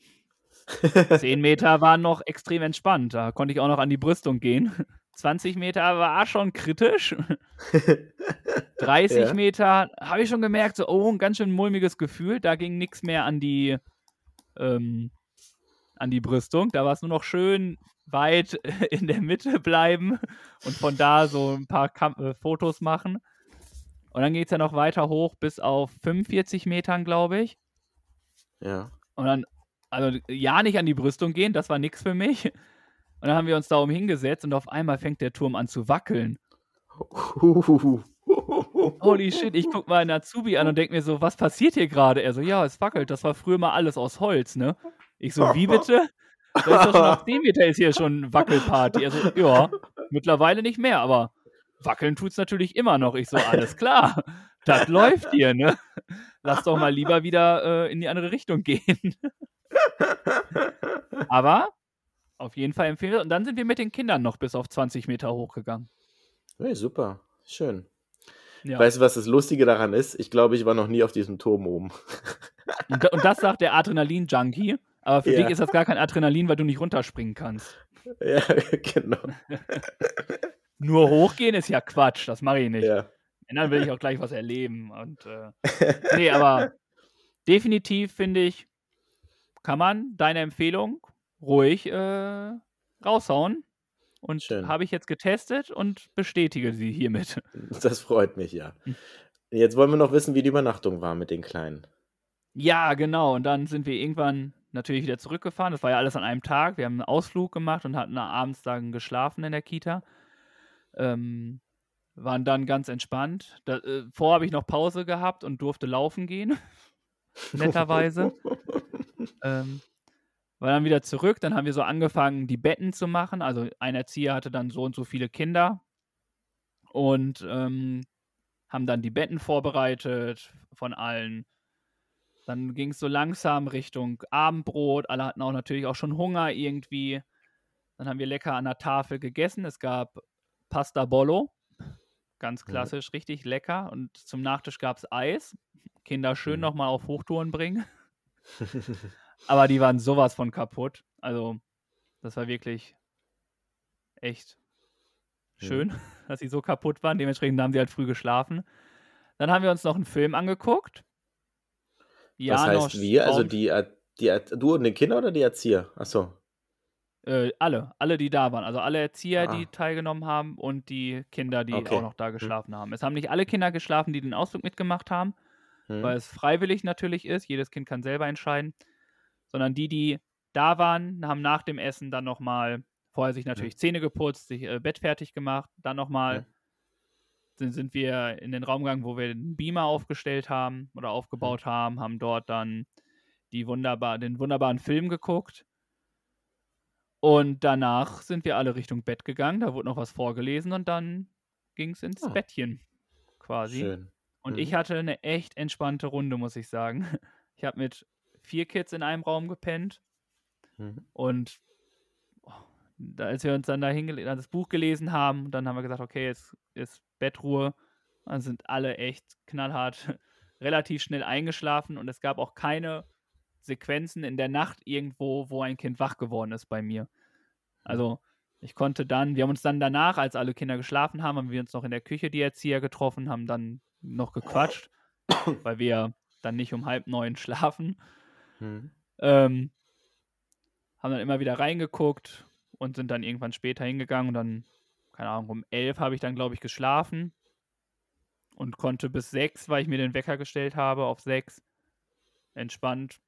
Zehn Meter waren noch extrem entspannt. Da konnte ich auch noch an die Brüstung gehen. 20 Meter war schon kritisch. 30 ja. Meter habe ich schon gemerkt, so, oh, ein ganz schön mulmiges Gefühl. Da ging nichts mehr an die, ähm, an die Brüstung. Da war es nur noch schön weit in der Mitte bleiben und von da so ein paar Kam äh, Fotos machen. Und dann geht es ja noch weiter hoch bis auf 45 Metern, glaube ich. Ja. Und dann, also ja, nicht an die Brüstung gehen, das war nichts für mich. Und dann haben wir uns da oben hingesetzt und auf einmal fängt der Turm an zu wackeln. Holy shit, ich guck mal einen Azubi an und denk mir so, was passiert hier gerade? Er so, ja, es wackelt, das war früher mal alles aus Holz, ne? Ich so, wie bitte? Das ist doch schon nach 10 Meter ist hier schon Wackelparty. Also, ja, mittlerweile nicht mehr, aber wackeln tut es natürlich immer noch. Ich so, alles klar, das läuft hier, ne? Lass doch mal lieber wieder äh, in die andere Richtung gehen. aber auf jeden Fall empfehlen. Und dann sind wir mit den Kindern noch bis auf 20 Meter hochgegangen. Hey, super, schön. Ja. Weißt du, was das Lustige daran ist? Ich glaube, ich war noch nie auf diesem Turm oben. Und, und das sagt der Adrenalin-Junkie. Aber für ja. dich ist das gar kein Adrenalin, weil du nicht runterspringen kannst. Ja, genau. Nur hochgehen ist ja Quatsch, das mache ich nicht. Ja. Und dann will ich auch gleich was erleben. Und, äh, nee, aber definitiv finde ich, kann man deine Empfehlung ruhig äh, raushauen. Und habe ich jetzt getestet und bestätige sie hiermit. Das freut mich, ja. Hm. Jetzt wollen wir noch wissen, wie die Übernachtung war mit den Kleinen. Ja, genau. Und dann sind wir irgendwann natürlich wieder zurückgefahren. Das war ja alles an einem Tag. Wir haben einen Ausflug gemacht und hatten abends dann geschlafen in der Kita. Ähm, waren dann ganz entspannt. Da, äh, vor habe ich noch Pause gehabt und durfte laufen gehen. Netterweise. ähm, war dann wieder zurück. Dann haben wir so angefangen, die Betten zu machen. Also ein Erzieher hatte dann so und so viele Kinder. Und ähm, haben dann die Betten vorbereitet von allen dann ging es so langsam Richtung Abendbrot. Alle hatten auch natürlich auch schon Hunger irgendwie. Dann haben wir lecker an der Tafel gegessen. Es gab Pasta Bollo. Ganz klassisch, ja. richtig lecker. Und zum Nachtisch gab es Eis. Kinder schön mhm. nochmal auf Hochtouren bringen. Aber die waren sowas von kaputt. Also, das war wirklich echt schön, ja. dass sie so kaputt waren. Dementsprechend haben sie halt früh geschlafen. Dann haben wir uns noch einen Film angeguckt. Was heißt wir? Also die, die, du und die Kinder oder die Erzieher? Achso. Äh, alle, alle, die da waren. Also alle Erzieher, ah. die teilgenommen haben und die Kinder, die okay. auch noch da hm. geschlafen hm. haben. Es haben nicht alle Kinder geschlafen, die den Ausflug mitgemacht haben, hm. weil es freiwillig natürlich ist. Jedes Kind kann selber entscheiden. Sondern die, die da waren, haben nach dem Essen dann nochmal vorher sich hm. natürlich hm. Zähne geputzt, sich äh, Bett fertig gemacht, dann nochmal hm sind, wir in den Raum gegangen, wo wir den Beamer aufgestellt haben oder aufgebaut mhm. haben, haben dort dann die wunderbar, den wunderbaren Film geguckt. Und danach sind wir alle Richtung Bett gegangen, da wurde noch was vorgelesen und dann ging es ins oh. Bettchen quasi. Schön. Und mhm. ich hatte eine echt entspannte Runde, muss ich sagen. Ich habe mit vier Kids in einem Raum gepennt mhm. und oh, als wir uns dann da hingelegt, das Buch gelesen haben, dann haben wir gesagt, okay, jetzt ist Bettruhe. Dann sind alle echt knallhart relativ schnell eingeschlafen und es gab auch keine Sequenzen in der Nacht irgendwo, wo ein Kind wach geworden ist bei mir. Also ich konnte dann, wir haben uns dann danach, als alle Kinder geschlafen haben, haben wir uns noch in der Küche die Erzieher getroffen, haben dann noch gequatscht, weil wir dann nicht um halb neun schlafen. Mhm. Ähm, haben dann immer wieder reingeguckt und sind dann irgendwann später hingegangen und dann keine Ahnung, um elf habe ich dann, glaube ich, geschlafen und konnte bis sechs, weil ich mir den Wecker gestellt habe, auf sechs entspannt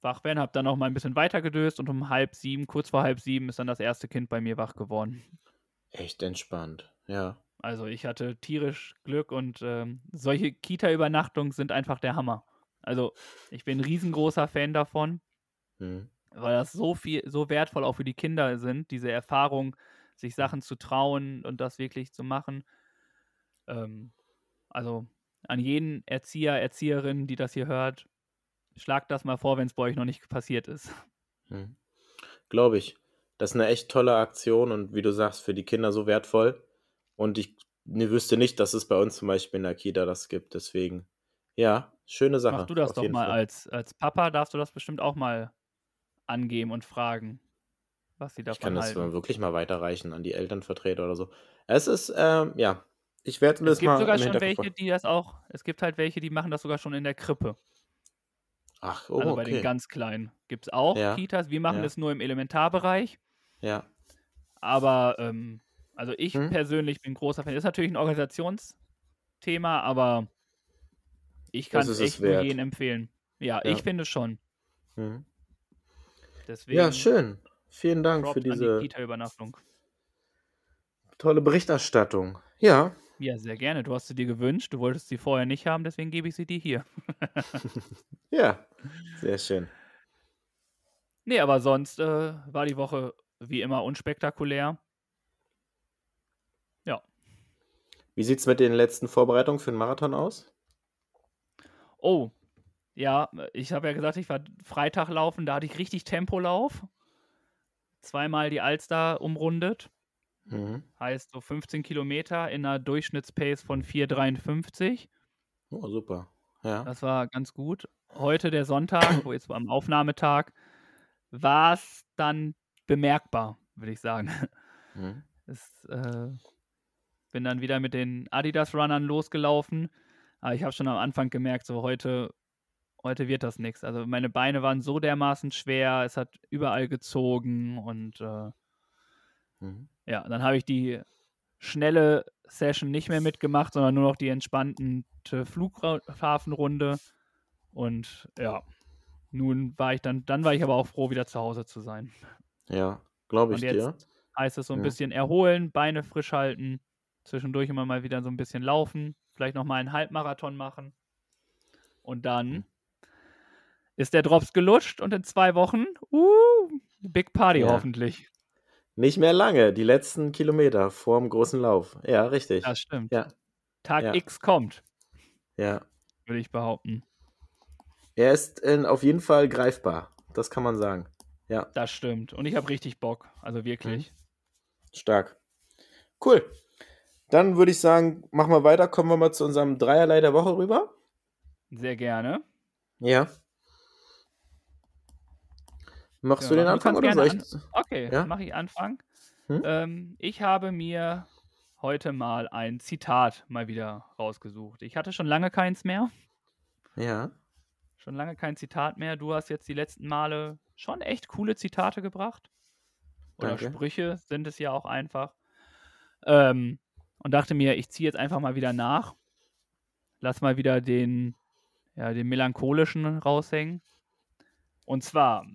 wach werden. Habe dann noch mal ein bisschen weiter gedöst und um halb sieben, kurz vor halb sieben, ist dann das erste Kind bei mir wach geworden. Echt entspannt, ja. Also ich hatte tierisch Glück und ähm, solche Kita-Übernachtungen sind einfach der Hammer. Also ich bin ein riesengroßer Fan davon, hm. weil das so viel, so wertvoll auch für die Kinder sind, diese Erfahrung, sich Sachen zu trauen und das wirklich zu machen. Ähm, also an jeden Erzieher, Erzieherin, die das hier hört, schlagt das mal vor, wenn es bei euch noch nicht passiert ist. Hm. Glaube ich. Das ist eine echt tolle Aktion und wie du sagst, für die Kinder so wertvoll. Und ich ne, wüsste nicht, dass es bei uns zum Beispiel in der Kita das gibt. Deswegen, ja, Schöne Sache. Mach du das doch mal Fall. als, als Papa, darfst du das bestimmt auch mal angeben und fragen, was sie Ich kann davon das halten. mal wirklich mal weiterreichen an die Elternvertreter oder so. Es ist, ähm, ja, ich werde Es das gibt mal sogar im schon Hinterkopf welche, die das auch, es gibt halt welche, die machen das sogar schon in der Krippe. Ach, oh, Also bei den okay. ganz Kleinen gibt es auch Ja, Kitas. Wir machen ja. es nur im Elementarbereich. Ja, Aber, ähm, also ich Hm? persönlich bin großer Fan. Ist natürlich ein Organisationsthema, aber ich kann Das es es echt nur jedem empfehlen. Ja, Ja. ich finde schon. mhm. Deswegen ja, schön. Vielen Dank Props für die diese Kita-Übernachtung. tolle Berichterstattung. Ja, Ja, sehr gerne. Du hast sie dir gewünscht. Du wolltest sie vorher nicht haben, deswegen gebe ich sie dir hier. ja, sehr schön. Nee, aber sonst äh, war die Woche wie immer unspektakulär. Ja. Wie sieht's mit den letzten Vorbereitungen für den Marathon aus? Oh, ja, ich habe ja gesagt, ich war Freitag laufen, da hatte ich richtig Tempolauf. Zweimal die Alster umrundet. Mhm. Heißt so 15 Kilometer in einer Durchschnittspace von 4,53. Oh, super. Ja. Das war ganz gut. Heute der Sonntag, wo jetzt am Aufnahmetag, war es dann bemerkbar, würde ich sagen. Mhm. Es, äh, bin dann wieder mit den Adidas-Runnern losgelaufen. Aber ich habe schon am Anfang gemerkt, so heute, heute wird das nichts. Also meine Beine waren so dermaßen schwer, es hat überall gezogen und äh, Mhm. ja, dann habe ich die schnelle Session nicht mehr mitgemacht, sondern nur noch die entspannte Flughafenrunde. Und ja, nun war ich dann, dann war ich aber auch froh, wieder zu Hause zu sein. Ja, glaube ich Und dir. jetzt heißt es so ein Ja. bisschen erholen, Beine frisch halten, zwischendurch immer mal wieder so ein bisschen laufen, vielleicht noch mal einen Halbmarathon machen. Und dann Hm. Ist der Drops gelutscht und in zwei Wochen, uh, Big Party Ja. hoffentlich. Nicht mehr lange, die letzten Kilometer vor dem großen Lauf. Ja, richtig. Das stimmt. Ja, Tag ja. X kommt, ja. würde ich behaupten. Er ist äh, auf jeden Fall greifbar. Das kann man sagen. Ja, Das stimmt. Und ich habe richtig Bock. Also wirklich. stark. Cool. Dann würde ich sagen, machen wir weiter. Kommen wir mal zu unserem Dreierlei der Woche rüber. Sehr gerne. Ja. Machst Ja, du den Anfang oder soll ich? an- Okay, Ja? mache ich Anfang. Hm? Ähm, ich habe mir heute mal ein Zitat mal wieder rausgesucht. Ich hatte schon lange keins mehr. Ja. Schon lange kein Zitat mehr. Du hast jetzt die letzten Male schon echt coole Zitate gebracht. Oder Danke. Sprüche sind es ja auch einfach. Ähm, und dachte mir, ich ziehe jetzt einfach mal wieder nach. Lass mal wieder den, ja, den melancholischen raushängen. Und zwar,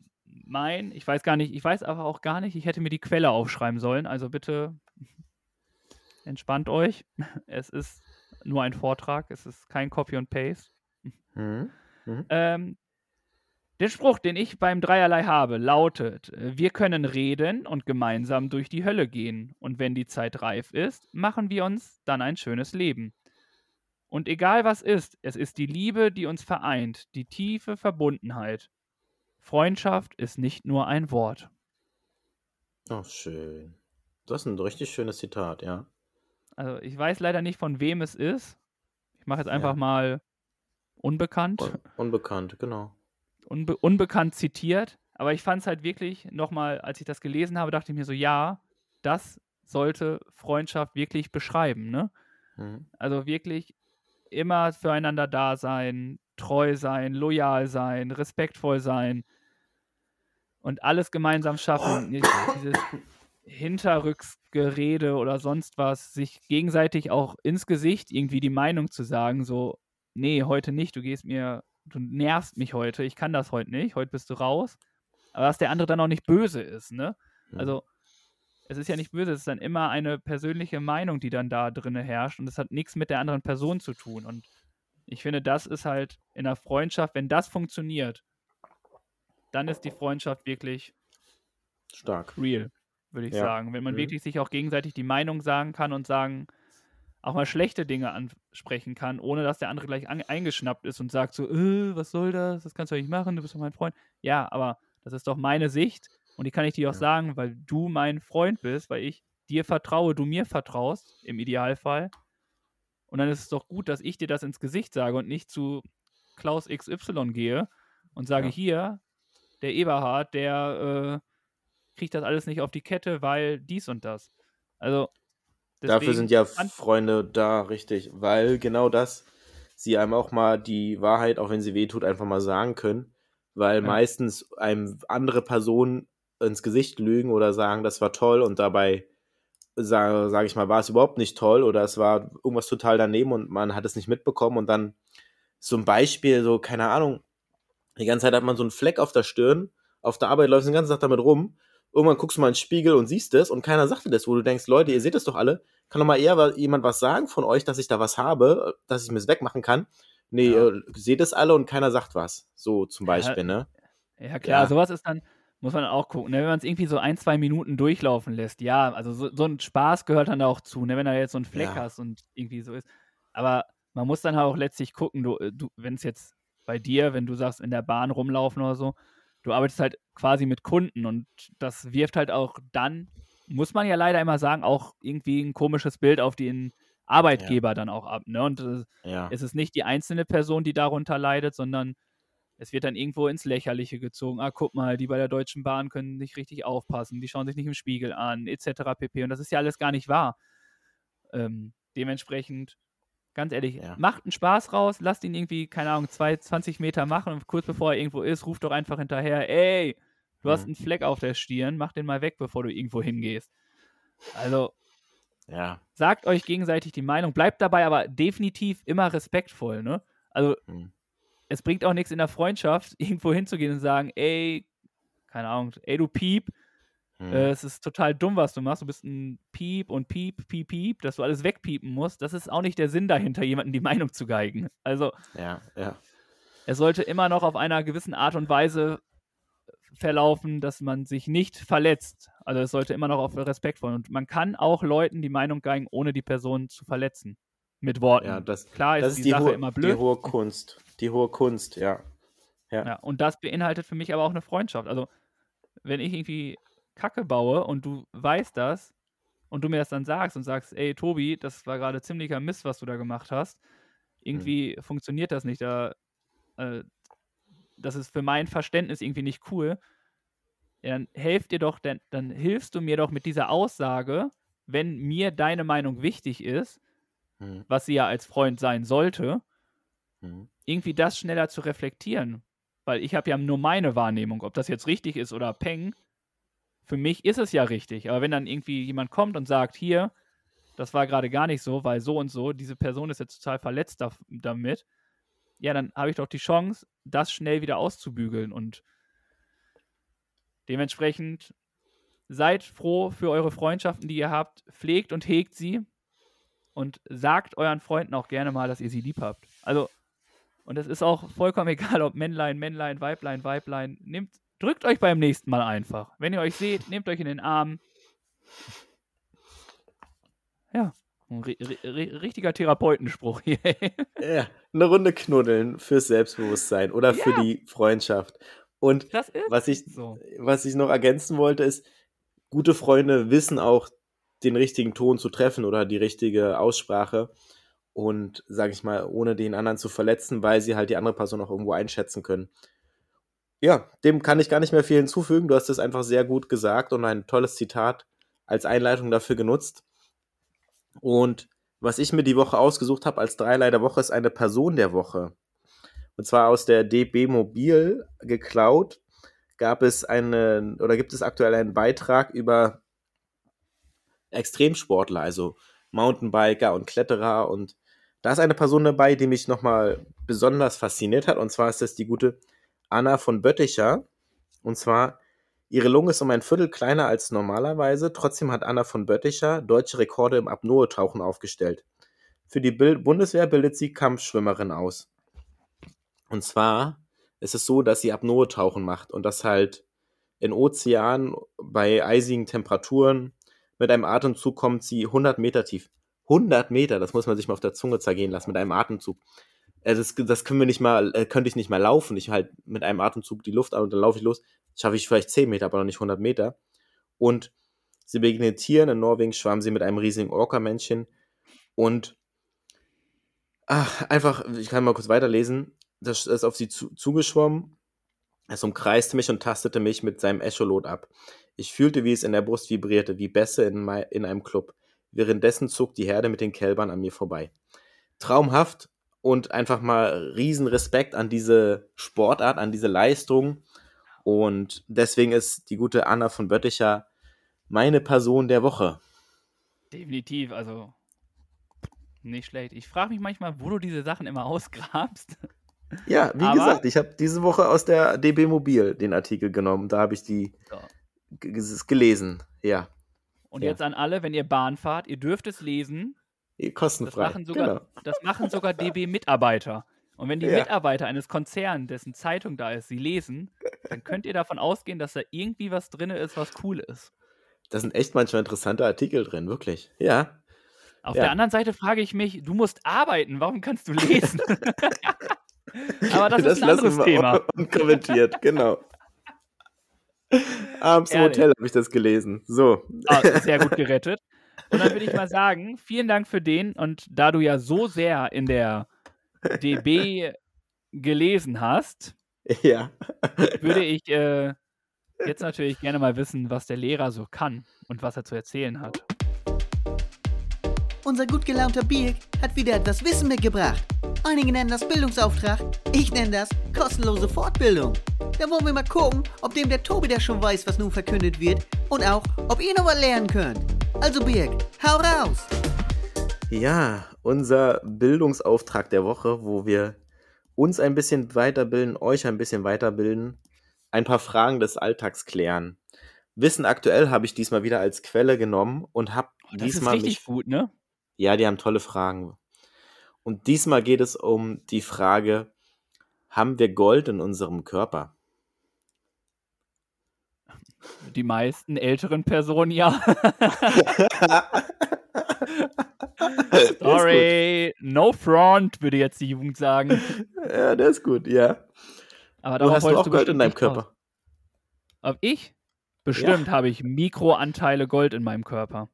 mein, ich weiß gar nicht, ich weiß aber auch gar nicht, ich hätte mir die Quelle aufschreiben sollen. Also bitte entspannt euch. Es ist nur ein Vortrag, es ist kein Copy und Paste. Mhm. Mhm. Ähm, der Spruch, den ich beim Dreierlei habe, lautet: Wir können reden und gemeinsam durch die Hölle gehen. Und wenn die Zeit reif ist, machen wir uns dann ein schönes Leben. Und egal was ist, es ist die Liebe, die uns vereint, die tiefe Verbundenheit. Freundschaft ist nicht nur ein Wort. Oh, schön. Das ist ein richtig schönes Zitat, ja. Also ich weiß leider nicht, von wem es ist. Ich mache jetzt einfach Ja. mal unbekannt. Un unbekannt, genau. unbe unbekannt zitiert, aber ich fand es halt wirklich nochmal, als ich das gelesen habe, dachte ich mir so, ja, das sollte Freundschaft wirklich beschreiben, ne? Mhm. Also wirklich immer füreinander da sein, treu sein, loyal sein, respektvoll sein und alles gemeinsam schaffen. Nicht Dieses Hinterrücksgerede oder sonst was, sich gegenseitig auch ins Gesicht irgendwie die Meinung zu sagen, so, nee, heute nicht, du gehst mir, du nervst mich heute, ich kann das heute nicht, heute bist du raus. Aber dass der andere dann auch nicht böse ist, ne? Also, es ist ja nicht böse, es ist dann immer eine persönliche Meinung, die dann da drinne herrscht und es hat nichts mit der anderen Person zu tun. Und ich finde, das ist halt in der Freundschaft, wenn das funktioniert, dann ist die Freundschaft wirklich Stark. real, würde ich Ja. sagen. Wenn man Mhm. wirklich sich auch gegenseitig die Meinung sagen kann und sagen, auch mal schlechte Dinge ansprechen kann, ohne dass der andere gleich eingeschnappt ist und sagt so, äh, was soll das? Das kannst du nicht machen, du bist doch mein Freund. Ja, aber das ist doch meine Sicht und die kann ich dir auch Ja. sagen, weil du mein Freund bist, weil ich dir vertraue, du mir vertraust, im Idealfall. Und dann ist es doch gut, dass ich dir das ins Gesicht sage und nicht zu Klaus XY gehe und sage, Ja. hier, der Eberhard, der äh, kriegt das alles nicht auf die Kette, weil dies und das. Also Dafür sind ja Freunde da, richtig. Weil genau das, sie einem auch mal die Wahrheit, auch wenn sie weh tut, einfach mal sagen können. Weil Ja. meistens einem andere Personen ins Gesicht lügen oder sagen, das war toll und dabei sage sag ich mal, war es überhaupt nicht toll oder es war irgendwas total daneben und man hat es nicht mitbekommen und dann so ein Beispiel, so, keine Ahnung, die ganze Zeit hat man so einen Fleck auf der Stirn, auf der Arbeit läufst du den ganzen Tag damit rum, irgendwann guckst du mal in den Spiegel und siehst es und keiner sagt dir das, wo du denkst, Leute, ihr seht es doch alle, kann doch mal eher jemand was sagen von euch, dass ich da was habe, dass ich mir es wegmachen kann. Nee, Ja. ihr seht es alle und keiner sagt was. So zum Ja, Beispiel, ne? Ja, klar, Ja. sowas ist dann, muss man auch gucken. Ne? Wenn man es irgendwie so ein, zwei Minuten durchlaufen lässt, ja, also so, so ein Spaß gehört dann da auch zu, ne? wenn du jetzt so einen Fleck Ja. hast und irgendwie so ist. Aber man muss dann halt auch letztlich gucken, du, äh, du wenn es jetzt bei dir, wenn du sagst, in der Bahn rumlaufen oder so, du arbeitest halt quasi mit Kunden und das wirft halt auch dann, muss man ja leider immer sagen, auch irgendwie ein komisches Bild auf den Arbeitgeber dann auch ab. Ne? Und äh, Ja. es ist nicht die einzelne Person, die darunter leidet, sondern es wird dann irgendwo ins Lächerliche gezogen. Ah, guck mal, die bei der Deutschen Bahn können nicht richtig aufpassen, die schauen sich nicht im Spiegel an, etc. pp. Und das ist ja alles gar nicht wahr. Ähm, dementsprechend, ganz ehrlich, Ja. macht einen Spaß raus, lasst ihn irgendwie, keine Ahnung, zwei, 20 Meter machen und kurz bevor er irgendwo ist, ruft doch einfach hinterher, ey, du hast Mhm. einen Fleck auf der Stirn, mach den mal weg, bevor du irgendwo hingehst. Also, Ja. sagt euch gegenseitig die Meinung, bleibt dabei aber definitiv immer respektvoll, ne? Also, Hm. Es bringt auch nichts in der Freundschaft, irgendwo hinzugehen und sagen, ey, keine Ahnung, ey, du Piep, Hm. äh, es ist total dumm, was du machst, du bist ein Piep und Piep, Piep, Piep, dass du alles wegpiepen musst, das ist auch nicht der Sinn dahinter, jemandem die Meinung zu geigen. Also, Ja, ja. es sollte immer noch auf einer gewissen Art und Weise verlaufen, dass man sich nicht verletzt. Also es sollte immer noch auf respektvoll. Und man kann auch Leuten die Meinung geigen, ohne die Person zu verletzen. Mit Worten. Ja, das, Klar ist das die, ist die, Sache hohe, immer die blöd. hohe Kunst. Die hohe Kunst, ja. Ja. Ja, und das beinhaltet für mich aber auch eine Freundschaft. Also, wenn ich irgendwie Kacke baue und du weißt das und du mir das dann sagst und sagst, ey, Tobi, das war gerade ziemlicher Mist, was du da gemacht hast. Irgendwie funktioniert das nicht. Da, äh, das ist für mein Verständnis irgendwie nicht cool. Ja, dann helft dir doch, dann, dann hilfst du mir doch mit dieser Aussage, wenn mir deine Meinung wichtig ist, Hm. was sie ja als Freund sein sollte, Hm. irgendwie das schneller zu reflektieren. Weil ich habe ja nur meine Wahrnehmung, ob das jetzt richtig ist oder Peng. Für mich ist es ja richtig. Aber wenn dann irgendwie jemand kommt und sagt, hier, das war gerade gar nicht so, weil so und so, diese Person ist jetzt total verletzt da, damit, ja, dann habe ich doch die Chance, das schnell wieder auszubügeln. Und dementsprechend seid froh für eure Freundschaften, die ihr habt, pflegt und hegt sie und sagt euren Freunden auch gerne mal, dass ihr sie lieb habt. Also, und es ist auch vollkommen egal, ob Männlein, Männlein, Weiblein, Weiblein. Nehmt, drückt euch beim nächsten Mal einfach. Wenn ihr euch seht, nehmt euch in den Arm. Ja, ein ri ri ri richtiger Therapeutenspruch hier. Ja, eine Runde knuddeln fürs Selbstbewusstsein oder für Ja. die Freundschaft. Und was ich, so. was ich noch ergänzen wollte, ist, gute Freunde wissen auch, den richtigen Ton zu treffen oder die richtige Aussprache. Und, sage ich mal, ohne den anderen zu verletzen, weil sie halt die andere Person auch irgendwo einschätzen können. Ja, dem kann ich gar nicht mehr viel hinzufügen. Du hast es einfach sehr gut gesagt und ein tolles Zitat als Einleitung dafür genutzt. Und was ich mir die Woche ausgesucht habe als Dreilei der Woche, ist eine Person der Woche. Und zwar aus der DB Mobil geklaut gab es einen oder gibt es aktuell einen Beitrag über Extremsportler, also Mountainbiker und Kletterer. Und da ist eine Person dabei, die mich nochmal besonders fasziniert hat. Und zwar ist das die gute Anna von Bötticher. Und zwar, ihre Lunge ist um ein Viertel kleiner als normalerweise. Trotzdem hat Anna von Bötticher deutsche Rekorde im Apnoe-Tauchen aufgestellt. Für die Bundeswehr bildet sie Kampfschwimmerin aus. Und zwar ist es so, dass sie Apnoe-Tauchen macht und das halt in Ozeanen bei eisigen Temperaturen. Mit einem Atemzug kommt sie 100 Meter tief. 100 Meter, das muss man sich mal auf der Zunge zergehen lassen, mit einem Atemzug. Das, das können wir nicht mal, äh, könnte ich nicht mal laufen. Ich halt mit einem Atemzug die Luft an und dann laufe ich los. Schaffe ich vielleicht 10 Meter, aber noch nicht 100 Meter. Und sie begegnet Tieren. In Norwegen schwamm sie mit einem riesigen Orca-Männchen. Und ach, einfach, ich kann mal kurz weiterlesen. das ist auf sie zu, zugeschwommen. Es umkreiste mich und tastete mich mit seinem Echolot ab. Ich fühlte, wie es in der Brust vibrierte, wie Bässe in, in einem Club. Währenddessen zog die Herde mit den Kälbern an mir vorbei. Traumhaft und einfach mal riesen Respekt an diese Sportart, an diese Leistung. Und deswegen ist die gute Anna von Bötticher meine Person der Woche. Definitiv, also nicht schlecht. Ich frage mich manchmal, wo du diese Sachen immer ausgrabst. Ja, wie Aber, gesagt, ich habe diese Woche aus der DB Mobil den Artikel genommen. Da habe ich die so. Gelesen. Ja. Und ja. jetzt an alle, wenn ihr Bahn fahrt, ihr dürft es lesen. Kostenfrei. Das machen sogar, genau. das machen sogar DB-Mitarbeiter. Und wenn die ja. Mitarbeiter eines Konzerns, dessen Zeitung da ist, sie lesen, dann könnt ihr davon ausgehen, dass da irgendwie was drin ist, was cool ist. Da sind echt manchmal interessante Artikel drin, wirklich. Ja. Auf ja. der anderen Seite frage ich mich, du musst arbeiten, warum kannst du lesen? Aber das, das ist ein anderes Thema. Kommentiert, genau. Abends im Hotel habe ich das gelesen. So. Ah, sehr gut gerettet. Und dann würde ich mal sagen, vielen Dank für den. Und da du ja so sehr in der DB gelesen hast, ja. würde ich äh, jetzt natürlich gerne mal wissen, was der Lehrer so kann und was er zu erzählen hat. Unser gut gelaunter Birk hat wieder etwas Wissen mitgebracht. Einige nennen das Bildungsauftrag, ich nenne das kostenlose Fortbildung. Da wollen wir mal gucken, ob dem der Tobi der schon weiß, was nun verkündet wird und auch, ob ihr noch was lernen könnt. Also Birk, hau raus! Ja, unser Bildungsauftrag der Woche, wo wir uns ein bisschen weiterbilden, euch ein bisschen weiterbilden, ein paar Fragen des Alltags klären. Wissen aktuell habe ich diesmal wieder als Quelle genommen und habe oh, diesmal ist richtig mich, gut, ne? Ja, die haben tolle Fragen. Und diesmal geht es um die Frage, haben wir Gold in unserem Körper? Die meisten älteren Personen ja. Sorry, no front, würde jetzt die Jugend sagen. Ja, der ist gut, ja. Aber du hast du auch Gold in deinem Körper? Ob ich? Bestimmt ja. habe ich Mikroanteile Gold in meinem Körper.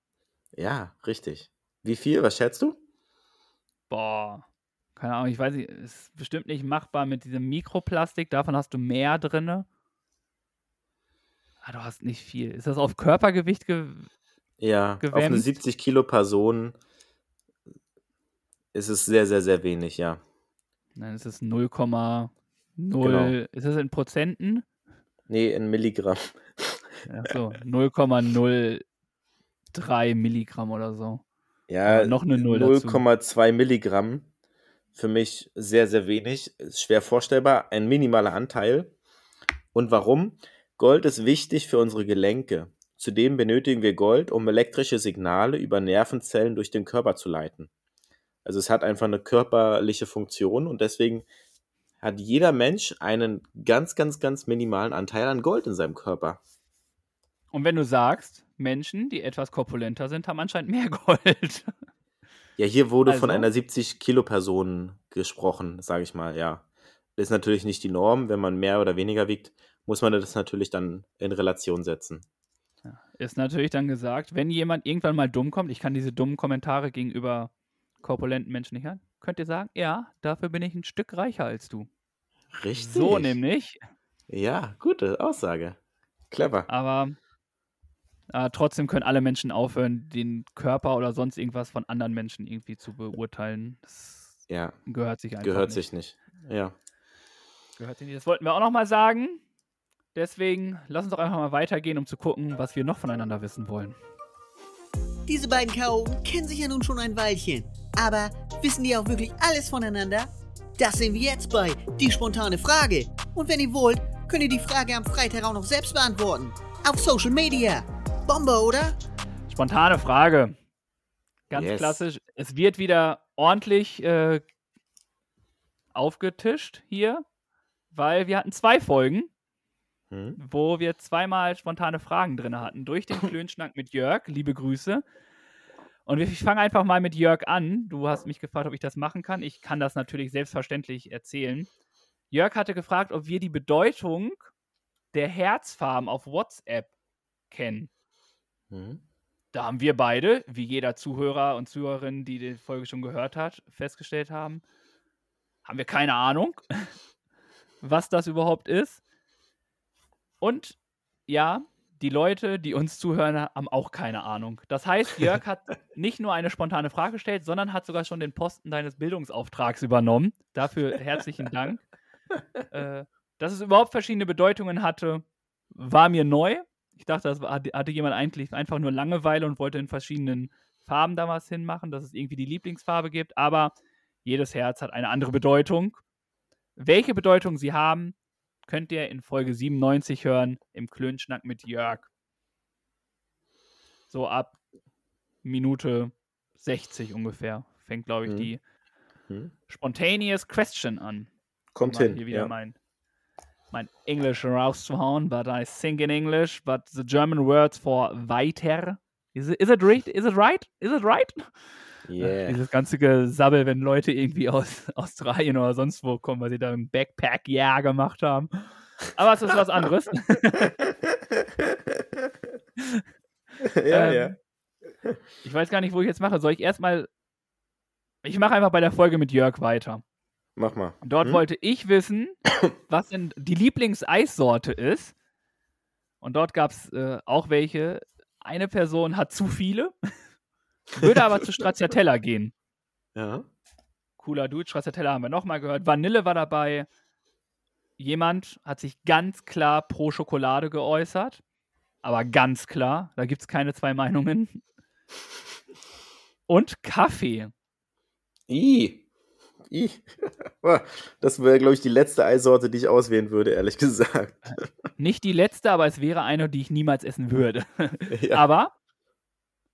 Ja, richtig. Wie viel? Was schätzt du? Boah. Keine Ahnung, ich weiß nicht, ist bestimmt nicht machbar mit diesem Mikroplastik. Davon hast du mehr drin. Ah, du hast nicht viel. Ist das auf Körpergewicht ge ja, gewämmt? auf eine 70 Kilo Person ist es sehr, sehr, sehr wenig, ja. Nein, es ist 0,0. Genau. Ist das in Prozenten? Nee, in Milligramm. Achso, 0,03 Milligramm oder so. Ja, noch eine 0,2 Milligramm. Für mich sehr, sehr wenig. Ist schwer vorstellbar. Ein minimaler Anteil. Und warum? Gold ist wichtig für unsere Gelenke. Zudem benötigen wir Gold, um elektrische Signale über Nervenzellen durch den Körper zu leiten. Also es hat einfach eine körperliche Funktion und deswegen hat jeder Mensch einen ganz, ganz, ganz minimalen Anteil an Gold in seinem Körper. Und wenn du sagst, Menschen, die etwas korpulenter sind, haben anscheinend mehr Gold. Ja, hier wurde also? von einer 70-Kilo-Person gesprochen, sage ich mal, ja. Das ist natürlich nicht die Norm. Wenn man mehr oder weniger wiegt, muss man das natürlich dann in Relation setzen. Ist natürlich dann gesagt, wenn jemand irgendwann mal dumm kommt, ich kann diese dummen Kommentare gegenüber korpulenten Menschen nicht hören, könnt ihr sagen, ja, dafür bin ich ein Stück reicher als du. Richtig. So nämlich. Ja, gute Aussage. Clever. Aber äh, trotzdem können alle Menschen aufhören, den Körper oder sonst irgendwas von anderen Menschen irgendwie zu beurteilen. Das ja. gehört sich einfach Gehört nicht. sich nicht. Ja. Gehört sich nicht. Das wollten wir auch nochmal sagen. Deswegen lass uns doch einfach mal weitergehen, um zu gucken, was wir noch voneinander wissen wollen. Diese beiden Chaoten kennen sich ja nun schon ein Weilchen. Aber wissen die auch wirklich alles voneinander? Das sehen wir jetzt bei Die spontane Frage. Und wenn ihr wollt, könnt ihr die Frage am Freitag auch noch selbst beantworten. Auf Social Media. Bombe, oder? Spontane Frage. Ganz yes. klassisch. Es wird wieder ordentlich äh, aufgetischt hier, weil wir hatten zwei Folgen, hm? wo wir zweimal spontane Fragen drin hatten. Durch den Klönschnack mit Jörg. Liebe Grüße. Und ich fange einfach mal mit Jörg an. Du hast mich gefragt, ob ich das machen kann. Ich kann das natürlich selbstverständlich erzählen. Jörg hatte gefragt, ob wir die Bedeutung der Herzfarben auf WhatsApp kennen. Mhm. Da haben wir beide, wie jeder Zuhörer und Zuhörerin, die die Folge schon gehört hat, festgestellt haben, haben wir keine Ahnung, was das überhaupt ist. Und ja, die Leute, die uns zuhören, haben auch keine Ahnung. Das heißt, Jörg hat nicht nur eine spontane Frage gestellt, sondern hat sogar schon den Posten deines Bildungsauftrags übernommen. Dafür herzlichen Dank. Äh, dass es überhaupt verschiedene Bedeutungen hatte, war mir neu. Ich dachte, das hatte jemand eigentlich einfach nur Langeweile und wollte in verschiedenen Farben da was hinmachen, dass es irgendwie die Lieblingsfarbe gibt. Aber jedes Herz hat eine andere Bedeutung. Welche Bedeutung sie haben, könnt ihr in Folge 97 hören, im Klönschnack mit Jörg. So ab Minute 60 ungefähr fängt, glaube ich, hm. die hm. Spontaneous Question an. Kommt hin. Hier wieder ja. mein, mein Englisch rauszuhauen, but I think in English, but the German words for weiter. Is it, is it, right? Is it right? Is it right? Yeah. Dieses ganze Gesabbel, wenn Leute irgendwie aus Australien oder sonst wo kommen, weil sie da ein Backpack-Jahr gemacht haben. Aber es ist was anderes. ja, ähm, ja. Ich weiß gar nicht, wo ich jetzt mache. Soll ich erstmal. Ich mache einfach bei der Folge mit Jörg weiter. Mach mal. Dort hm? wollte ich wissen, was denn die Lieblingseissorte ist. Und dort gab es äh, auch welche. Eine Person hat zu viele. Würde aber zu Stracciatella gehen. Ja. Cooler Dude. Stracciatella haben wir nochmal gehört. Vanille war dabei. Jemand hat sich ganz klar pro Schokolade geäußert. Aber ganz klar. Da gibt es keine zwei Meinungen. Und Kaffee. I. I. Das wäre, glaube ich, die letzte Eissorte, die ich auswählen würde, ehrlich gesagt. Nicht die letzte, aber es wäre eine, die ich niemals essen würde. Ja. Aber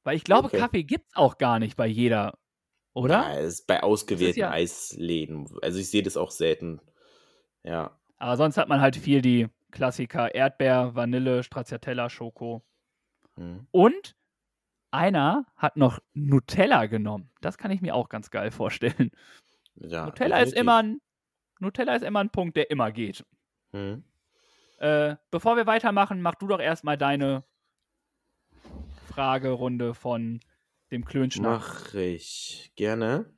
weil ich glaube, okay. Kaffee gibt es auch gar nicht bei jeder, oder? Ja, es ist bei ausgewählten ja Eisläden. Also ich sehe das auch selten. Ja. Aber sonst hat man halt viel die Klassiker: Erdbeer, Vanille, Stracciatella, Schoko. Hm. Und einer hat noch Nutella genommen. Das kann ich mir auch ganz geil vorstellen. Ja, Nutella ist immer ein Nutella ist immer ein Punkt, der immer geht. Hm. Äh, bevor wir weitermachen, mach du doch erstmal deine Fragerunde von dem Klönschnack. Mach ich gerne.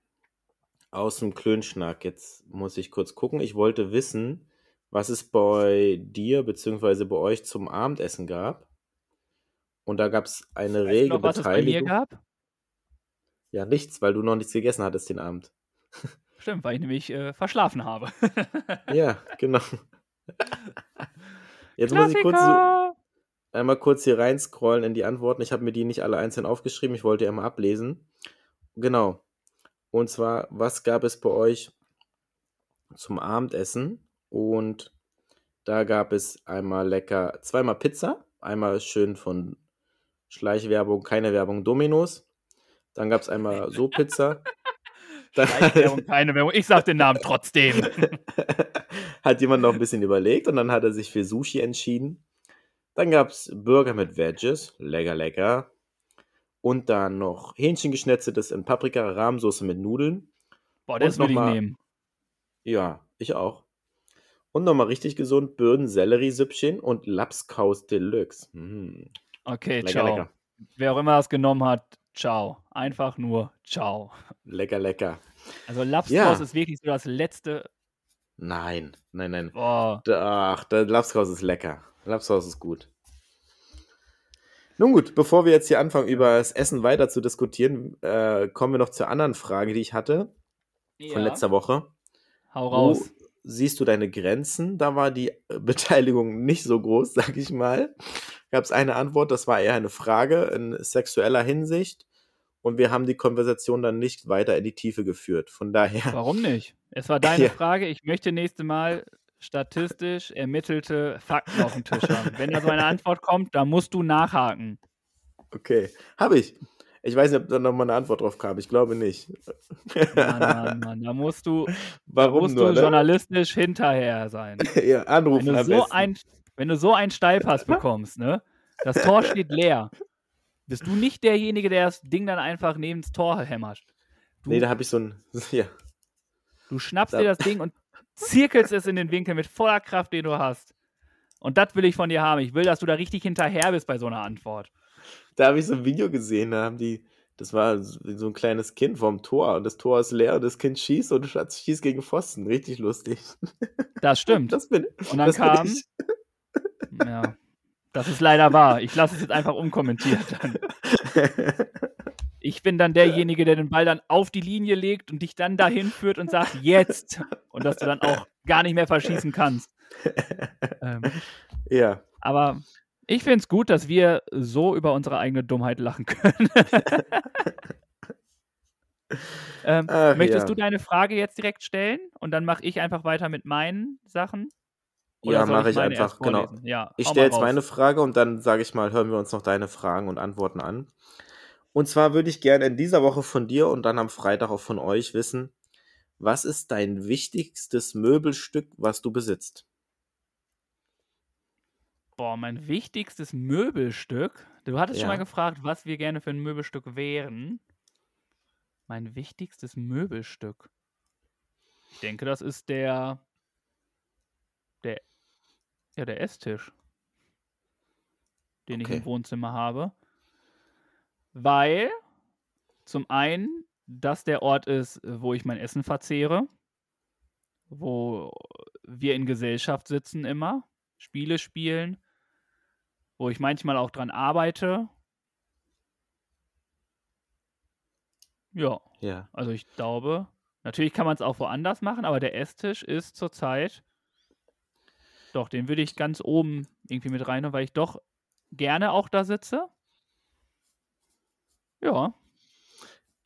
Aus dem Klönschnack. Jetzt muss ich kurz gucken. Ich wollte wissen, was es bei dir bzw. bei euch zum Abendessen gab. Und da gab es eine weißt rege noch, was Beteiligung. Es bei mir gab? Ja, nichts, weil du noch nichts gegessen hattest den Abend. Stimmt, weil ich nämlich äh, verschlafen habe. ja, genau. Jetzt Klassiker. muss ich kurz einmal kurz hier reinscrollen in die Antworten. Ich habe mir die nicht alle einzeln aufgeschrieben, ich wollte ja mal ablesen. Genau. Und zwar, was gab es bei euch zum Abendessen? Und da gab es einmal lecker, zweimal Pizza, einmal schön von Schleichwerbung, keine Werbung, Dominos. Dann gab es einmal so Pizza. Schleichwerbung, keine Werbung. Ich sag den Namen trotzdem. hat jemand noch ein bisschen überlegt und dann hat er sich für Sushi entschieden. Dann gab es Burger mit Veggies, lecker, lecker. Und dann noch Hähnchengeschnetzeltes in Paprika, Rahmsoße mit Nudeln. Boah, das will ich nehmen. Ja, ich auch. Und nochmal richtig gesund Birnen, Selleriesüppchen und Lapskaus Deluxe. Mm. Okay, lecker, ciao. Lecker. Wer auch immer das genommen hat, ciao. Einfach nur ciao. Lecker, lecker. Also Lapskaus ja. ist wirklich so das letzte. Nein, nein, nein. Boah. Ach, der Lapskaus ist lecker. Lapskaus ist gut. Nun gut, bevor wir jetzt hier anfangen, über das Essen weiter zu diskutieren, äh, kommen wir noch zur anderen Frage, die ich hatte ja. von letzter Woche. Hau raus. Wo siehst du deine Grenzen? Da war die Beteiligung nicht so groß, sag ich mal. Gab es eine Antwort, das war eher eine Frage in sexueller Hinsicht. Und wir haben die Konversation dann nicht weiter in die Tiefe geführt. Von daher. Warum nicht? Es war deine ja. Frage. Ich möchte nächste Mal statistisch ermittelte Fakten auf dem Tisch haben. Wenn da so eine Antwort kommt, dann musst du nachhaken. Okay, habe ich. Ich weiß nicht, ob da nochmal eine Antwort drauf kam. Ich glaube nicht. Mann, Mann, Mann. Da musst du, Warum musst nur, du ne? journalistisch hinterher sein. ja, anrufen wenn du, so ein, wenn du so einen Steilpass bekommst, ne? Das Tor steht leer. Bist du nicht derjenige, der das Ding dann einfach neben das Tor hämmert? Du, nee, da habe ich so ein. Ja. Du schnappst da. dir das Ding und zirkelst es in den Winkel mit voller Kraft, den du hast. Und das will ich von dir haben. Ich will, dass du da richtig hinterher bist bei so einer Antwort. Da habe ich so ein Video gesehen, da haben die Das war so ein kleines Kind vorm Tor und das Tor ist leer und das Kind schießt und schießt gegen Pfosten. Richtig lustig. Das stimmt. Das bin, Und dann kam, ich. Ja, das ist leider wahr. Ich lasse es jetzt einfach unkommentiert. Dann. Ich bin dann derjenige, der den Ball dann auf die Linie legt und dich dann dahin führt und sagt, jetzt. Und dass du dann auch gar nicht mehr verschießen kannst. Ähm, ja, aber ich finde es gut, dass wir so über unsere eigene Dummheit lachen können. ähm, Ach möchtest ja. du deine Frage jetzt direkt stellen? Und dann mache ich einfach weiter mit meinen Sachen? Ja soll mache ich erst einfach. Genau. Ja, Ich stelle jetzt raus. meine Frage und dann sage ich mal, hören wir uns noch deine Fragen und Antworten an. Und zwar würde ich gerne in dieser Woche von dir und dann am Freitag auch von euch wissen, was ist dein wichtigstes Möbelstück, was du besitzt? Boah, mein wichtigstes Möbelstück. Du hattest schon mal Ja. gefragt, was wir gerne für ein Möbelstück wären. Mein wichtigstes Möbelstück. Ich denke, das ist der. Der. Ja, der Esstisch. Den ich Okay. im Wohnzimmer habe. Weil zum einen das der Ort ist, wo ich mein Essen verzehre. Wo wir in Gesellschaft sitzen immer. Spiele spielen wo ich manchmal auch dran arbeite. Ja, Ja. also ich glaube, natürlich kann man es auch woanders machen, aber der Esstisch ist zurzeit, doch, den würde ich ganz oben irgendwie mit rein, weil ich doch gerne auch da sitze. Ja,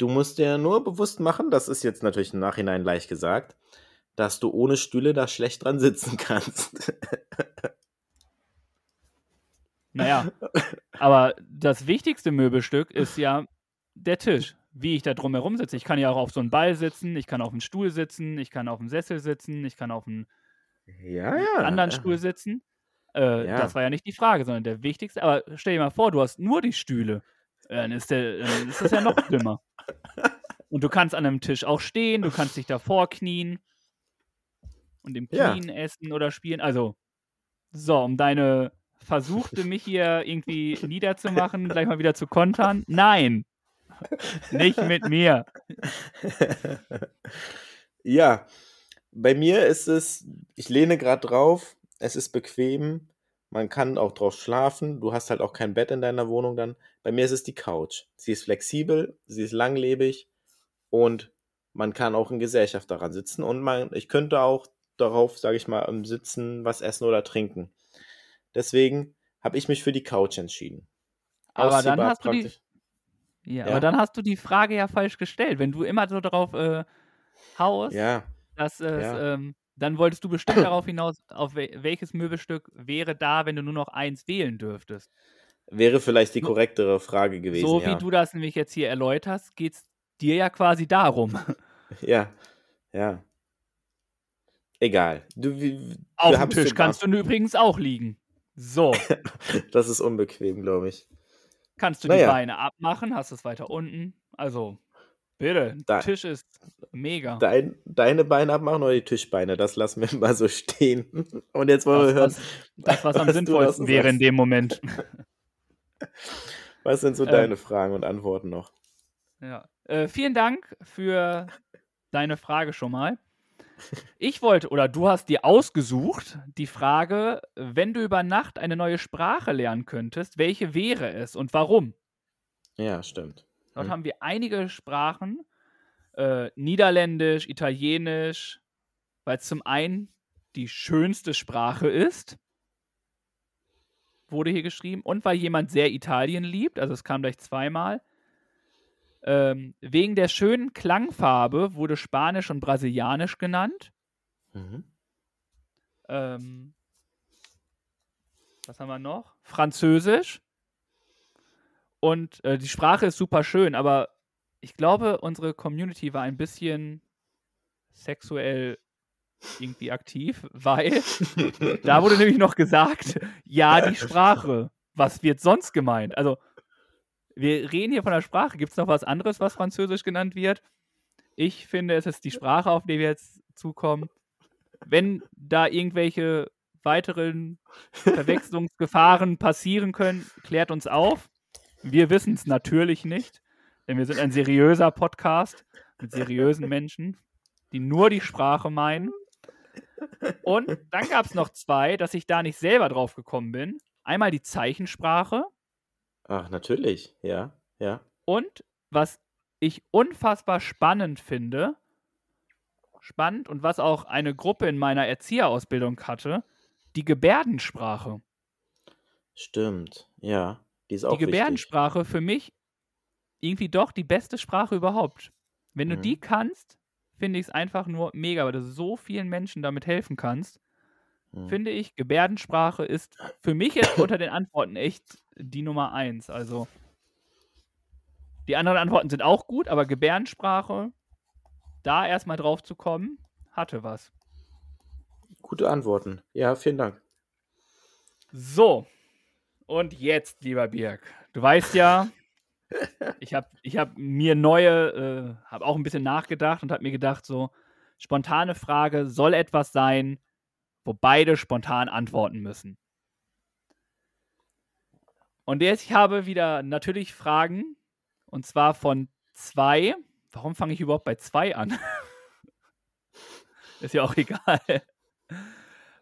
Du musst dir nur bewusst machen, das ist jetzt natürlich im Nachhinein leicht gesagt, dass du ohne Stühle da schlecht dran sitzen kannst. naja, aber das wichtigste Möbelstück ist ja der Tisch, wie ich da drumherum sitze. Ich kann ja auch auf so einem Ball sitzen, ich kann auf einem Stuhl sitzen, ich kann auf einem Sessel sitzen, ich kann auf einem ja, ja. anderen ja. Stuhl sitzen. Äh, Ja. Das war ja nicht die Frage, sondern der wichtigste. Aber stell dir mal vor, du hast nur die Stühle. Äh, Dann ist, der, dann ist das ja noch schlimmer. Und du kannst an einem Tisch auch stehen, du kannst dich davor knien und im Ja. Knien essen oder spielen. Also, so, um deine versuchte, mich hier irgendwie niederzumachen, gleich mal wieder zu kontern. Nein, nicht mit mir. ja, bei mir ist es, ich lehne gerade drauf, es ist bequem, man kann auch drauf schlafen, du hast halt auch kein Bett in deiner Wohnung dann. Bei mir ist es die Couch. Sie ist flexibel, sie ist langlebig und man kann auch in Gesellschaft daran sitzen und man, ich könnte auch darauf, sage ich mal, im Sitzen was essen oder trinken. Deswegen habe ich mich für die Couch entschieden. Aber dann Ausziehbar, hast du die, praktisch. ja, Ja. aber dann hast du die Frage ja falsch gestellt. Wenn du immer so darauf äh, haust, Ja, dass es, Ja. ähm, dann wolltest du bestimmt darauf hinaus, auf wel welches Möbelstück wäre da, wenn du nur noch eins wählen dürftest. wäre vielleicht die korrektere Frage gewesen. so ja. wie du das nämlich jetzt hier erläuterst, geht es dir ja quasi darum. Ja, ja. Egal. Du, wie, Auf dem Tisch kannst du übrigens auch liegen. So, Das ist unbequem, glaube ich. kannst du die Naja. Beine abmachen, hast es weiter unten. Also, bitte, Da- Tisch ist mega. Dein, deine Beine abmachen oder die Tischbeine? Das lassen wir mal so stehen. Und jetzt wollen wir das, hören, was, das, was am was du sinnvollsten wäre in dem Moment. was sind so Ähm. deine Fragen und Antworten noch? Ja. Äh, vielen Dank für deine Frage schon mal. Ich wollte, oder du hast dir ausgesucht, die Frage, wenn du über Nacht eine neue Sprache lernen könntest, welche wäre es und warum? Ja, stimmt. Dort Hm. haben wir einige Sprachen, äh, Niederländisch, Italienisch, weil es zum einen die schönste Sprache ist, wurde hier geschrieben, und weil jemand sehr Italien liebt, also es kam gleich zweimal. Ähm, wegen der schönen Klangfarbe wurde Spanisch und Brasilianisch genannt. Mhm. Ähm, was haben wir noch? Französisch. Und äh, die Sprache ist super schön, aber ich glaube, unsere Community war ein bisschen sexuell irgendwie aktiv, weil da wurde nämlich noch gesagt, ja, die Sprache. Was wird sonst gemeint? Also, wir reden hier von der Sprache. Gibt es noch was anderes, was Französisch genannt wird? Ich finde, es ist die Sprache, auf die wir jetzt zukommen. Wenn da irgendwelche weiteren Verwechslungsgefahren passieren können, klärt uns auf. Wir wissen es natürlich nicht, Denn wir sind ein seriöser Podcast mit seriösen Menschen, die nur die Sprache meinen. Und dann gab es noch zwei, dass ich da nicht selber drauf gekommen bin. Einmal die Zeichensprache Ach, natürlich. Ja, ja. und was ich unfassbar spannend finde, spannend und was auch eine Gruppe in meiner Erzieherausbildung hatte, die Gebärdensprache. Stimmt. Ja. Die ist die auch wichtig. Gebärdensprache für mich irgendwie doch die beste Sprache überhaupt. Wenn du Mhm. die kannst, finde ich es einfach nur mega, weil du so vielen Menschen damit helfen kannst. Mhm. Finde ich, Gebärdensprache ist für mich jetzt unter den Antworten echt die Nummer eins. Also die anderen Antworten sind auch gut, aber Gebärdensprache, da erstmal drauf zu kommen, hatte was. Gute Antworten. Ja, vielen Dank. So, und jetzt, lieber Birg, du weißt ja, ich habe ich hab mir neue, äh, habe auch ein bisschen nachgedacht und habe mir gedacht, so, spontane Frage soll etwas sein, wo beide spontan antworten müssen. Und jetzt, ich habe wieder natürlich Fragen, und zwar von zwei. Warum fange ich überhaupt bei zwei an? Ist ja auch egal.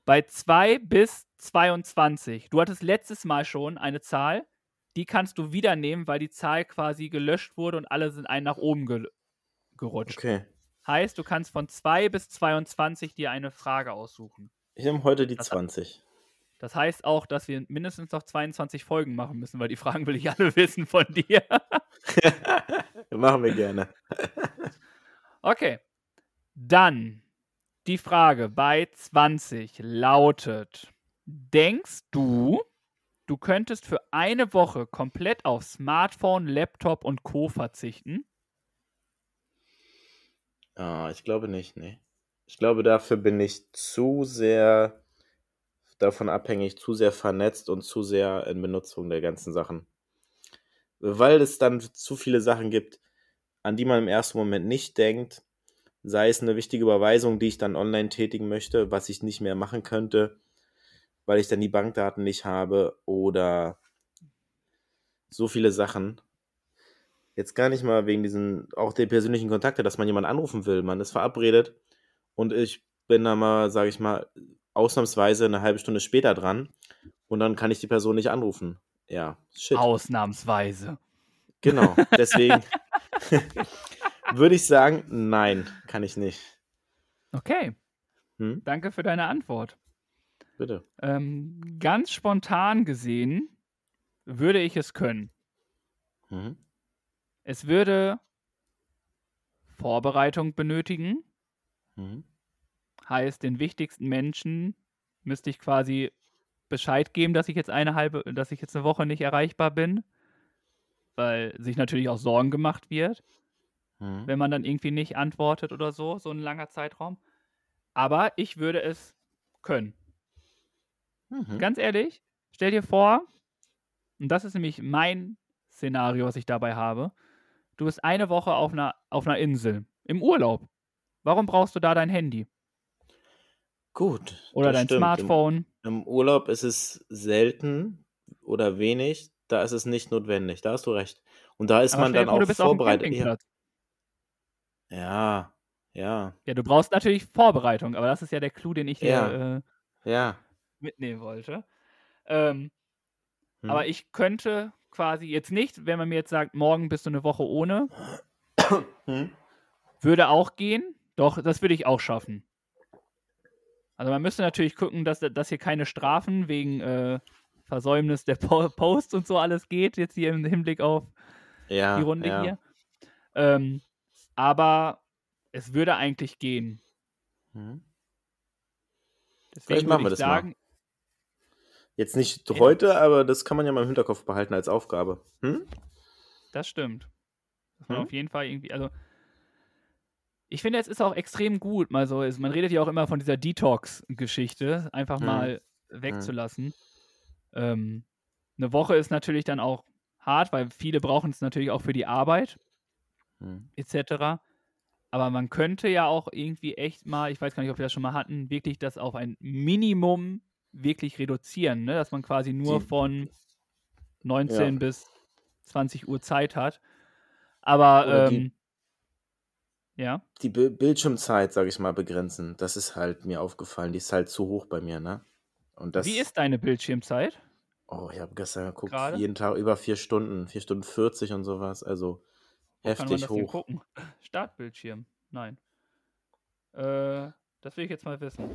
Bei 2 bis 22. Du hattest letztes Mal schon eine Zahl, die kannst du wieder nehmen, weil die Zahl quasi gelöscht wurde und alle sind einen nach oben ge gerutscht. Okay. Heißt, du kannst von 2 bis 22 dir eine Frage aussuchen. Ich nehme heute die Das- 20. Das heißt auch, dass wir mindestens noch 22 Folgen machen müssen, weil die Fragen will ich alle wissen von dir. Machen wir gerne. Okay. Dann die Frage bei 20 lautet: Denkst du, du könntest für eine Woche komplett auf Smartphone, Laptop und Co. verzichten? Ah, ich glaube nicht, nee. Ich glaube, dafür bin ich zu sehr davon abhängig, zu sehr vernetzt und zu sehr in Benutzung der ganzen Sachen. Weil es dann zu viele Sachen gibt, an die man im ersten Moment nicht denkt, sei es eine wichtige Überweisung, die ich dann online tätigen möchte, was ich nicht mehr machen könnte, weil ich dann die Bankdaten nicht habe oder so viele Sachen. Jetzt gar nicht mal wegen diesen, auch der persönlichen Kontakte, dass man jemanden anrufen will. Man ist verabredet und ich bin dann mal, sage ich mal, ausnahmsweise eine halbe Stunde später dran und dann kann ich die Person nicht anrufen. Ja, shit. Ausnahmsweise. Genau. Deswegen würde ich sagen, nein, kann ich nicht. Okay, Hm? danke für deine Antwort. Bitte. Ähm, ganz spontan gesehen würde ich es können. Mhm. Es würde Vorbereitung benötigen. Mhm. Heißt, den wichtigsten Menschen müsste ich quasi Bescheid geben, dass ich jetzt eine halbe, dass ich jetzt eine Woche nicht erreichbar bin, weil sich natürlich auch Sorgen gemacht wird, Mhm. wenn man dann irgendwie nicht antwortet oder so, so ein langer Zeitraum. Aber ich würde es können. Mhm. Ganz ehrlich, stell dir vor, und das ist nämlich mein Szenario, was ich dabei habe. Du bist eine Woche auf einer, auf einer Insel, im Urlaub. Warum brauchst du da dein Handy? Gut. Oder dein stimmt. Smartphone? Im, Im Urlaub ist es selten oder wenig. Da ist es nicht notwendig. Da hast du recht. Und da ist Aber man dann vor, auch vorbereitet. Ja. Ja, ja. Ja, du brauchst natürlich Vorbereitung, aber das ist ja der Clou, den ich Ja. hier äh, ja. mitnehmen wollte. Ähm, Hm. Aber ich könnte quasi jetzt nicht, wenn man mir jetzt sagt, morgen bist du eine Woche ohne, Hm? würde auch gehen. Doch, das würde ich auch schaffen. Also man müsste natürlich gucken, dass, dass hier keine Strafen wegen äh, Versäumnis der po Posts und so alles geht, jetzt hier im Hinblick auf ja, die Runde ja. hier. Ähm, aber es würde eigentlich gehen. Hm. Deswegen Vielleicht machen wir das mal. sagen, Jetzt nicht Ja. heute, aber das kann man ja mal im Hinterkopf behalten als Aufgabe. Hm? Das stimmt. Dass man Hm? auf jeden Fall irgendwie, also ich finde, es ist auch extrem gut, mal so, ist, man redet ja auch immer von dieser Detox-Geschichte, einfach Hm. mal wegzulassen. Ähm, eine Woche ist natürlich dann auch hart, weil viele brauchen es natürlich auch für die Arbeit Hm. etc. Aber man könnte ja auch irgendwie echt mal, ich weiß gar nicht, ob wir das schon mal hatten, wirklich das auf ein Minimum wirklich reduzieren, ne? dass man quasi nur von 19 Ja. bis 20 Uhr Zeit hat. Aber, Oder die- ähm, ja. Die Bi- Bildschirmzeit, sage ich mal, begrenzen. Das ist halt mir aufgefallen. Die ist halt zu hoch bei mir, ne? Und das, Wie ist deine Bildschirmzeit? Oh, ich habe gestern geguckt, Gerade? jeden Tag über vier Stunden, vier Stunden 40 und sowas. Also Wo kann man heftig das denn hoch. gucken? Startbildschirm. Nein. Äh, das will ich jetzt mal wissen.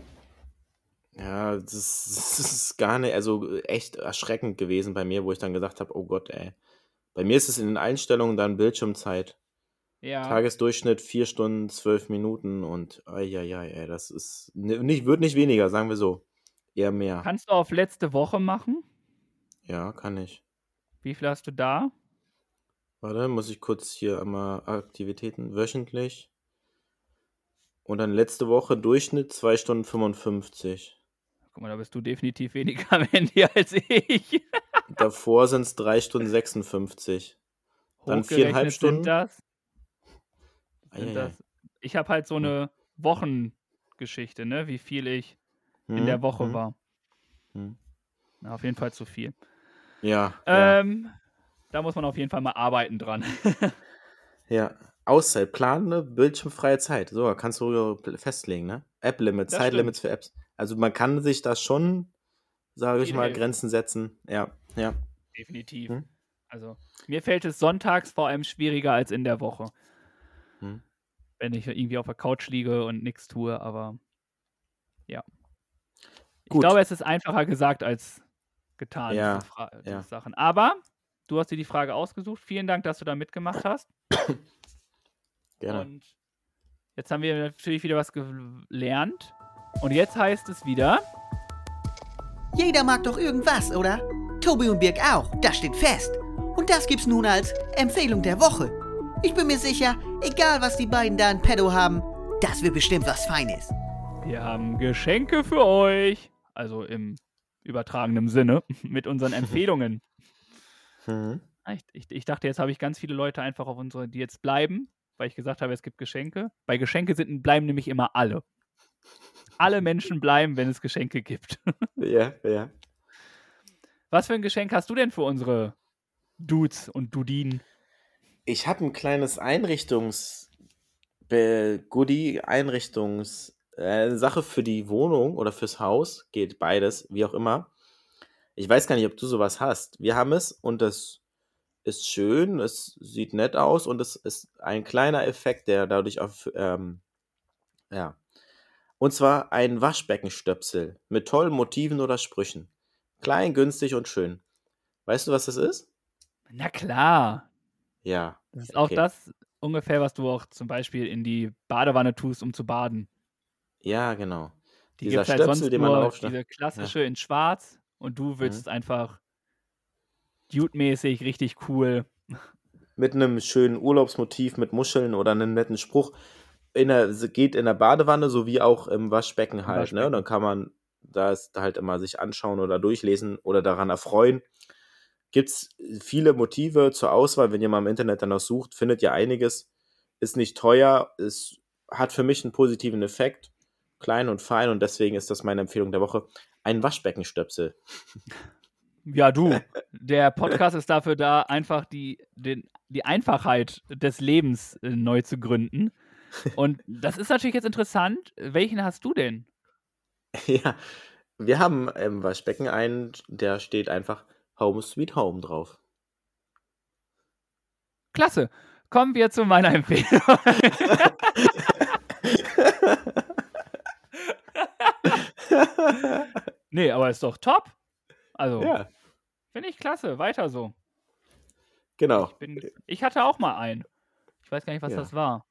Ja, das, das ist gar nicht, also echt erschreckend gewesen bei mir, wo ich dann gesagt habe, oh Gott, ey. Bei mir ist es in den Einstellungen dann Bildschirmzeit. Ja. Tagesdurchschnitt vier Stunden, zwölf Minuten und ai, ey, das ist ni- nicht, wird nicht weniger, sagen wir so. Eher mehr. Kannst du auf letzte Woche machen? ja, kann ich. Wie viel hast du da? Warte, muss ich kurz hier einmal Aktivitäten wöchentlich. Und dann letzte Woche Durchschnitt 2 Stunden 55. Guck mal, da bist du definitiv weniger am Handy als ich. Davor sind es 3 Stunden 56. Dann viereinhalb Stunden? Sind das, sind das, ich habe halt so eine Wochengeschichte, ne? Wie viel ich in Hm, der Woche hm, war. hm. Na, auf jeden Fall zu viel. Ja, ja, Ähm, da muss man auf jeden Fall mal arbeiten dran. ja. Auszeit, planende bildschirmfreie Zeit. So, kannst du festlegen, ne? App-Limits, Zeitlimits für Apps. Also man kann sich das schon, sage ich mal. Grenzen setzen. Ja, ja. Definitiv. Hm? Also, mir fällt es sonntags vor allem schwieriger als in der Woche. Hm. Wenn ich irgendwie auf der Couch liege und nichts tue, aber ja. Ich Gut. glaube, es ist einfacher gesagt als getan, Ja, ja. Sachen. Aber du hast dir die Frage ausgesucht. Vielen Dank, dass du da mitgemacht hast. Gerne. Und jetzt haben wir natürlich wieder was gelernt. Und jetzt heißt es wieder. Jeder mag doch irgendwas, oder? Tobi und Birg auch, das steht fest. Und das gibt's nun als Empfehlung der Woche. Ich bin mir sicher, egal was die beiden da in Pedo haben, das wird bestimmt was Feines. Wir haben Geschenke für euch. Also im übertragenen Sinne mit unseren Empfehlungen. Mhm. Ich, ich, ich dachte, jetzt habe ich ganz viele Leute einfach auf unsere, die jetzt bleiben, weil ich gesagt habe, es gibt Geschenke. Bei Geschenke sind, bleiben nämlich immer alle. Alle Menschen bleiben, wenn es Geschenke gibt. Ja, ja. Was für ein Geschenk hast du denn für unsere Dudes und Dudinen? Ich habe ein kleines Einrichtungs Goodie Einrichtungs äh, Sache für die Wohnung oder fürs Haus, geht beides, wie auch immer. Ich weiß gar nicht, ob du sowas hast. Wir haben es und das ist schön, es sieht nett aus und es ist ein kleiner Effekt, der dadurch auf ähm, ja. Und zwar ein Waschbeckenstöpsel mit tollen Motiven oder Sprüchen. Klein, günstig und schön. Weißt du, was das ist? Na klar. Ja. Das ist auch Okay. das ungefähr, was du auch zum Beispiel in die Badewanne tust, um zu baden. Ja, genau. Die Dieser halt Stöpsel, sonst den man aufschneidet. diese klassische in schwarz und du willst einfach Dude-mäßig richtig cool. mit einem schönen Urlaubsmotiv mit Muscheln oder einem netten Spruch in der, geht in der Badewanne sowie auch im Waschbecken halt. Ne? Waschbecken. Und dann kann man das halt immer sich anschauen oder durchlesen oder daran erfreuen. Gibt es viele Motive zur Auswahl, wenn ihr mal im Internet danach sucht, findet ihr einiges. Ist nicht teuer, es hat für mich einen positiven Effekt, klein und fein und deswegen ist das meine Empfehlung der Woche. Ein Waschbeckenstöpsel. Ja, du. Der Podcast ist dafür da, einfach die, den, die Einfachheit des Lebens äh, neu zu gründen. Und das ist natürlich jetzt interessant. Welchen hast du denn? Ja, wir haben im Waschbecken einen, der steht einfach Home Sweet Home drauf. Klasse. Kommen wir zu meiner Empfehlung. nee, aber ist doch top. Also, Ja, finde ich klasse. Weiter so. genau. Ich, bin, ich hatte auch mal einen. Ich weiß gar nicht, was Ja. das war.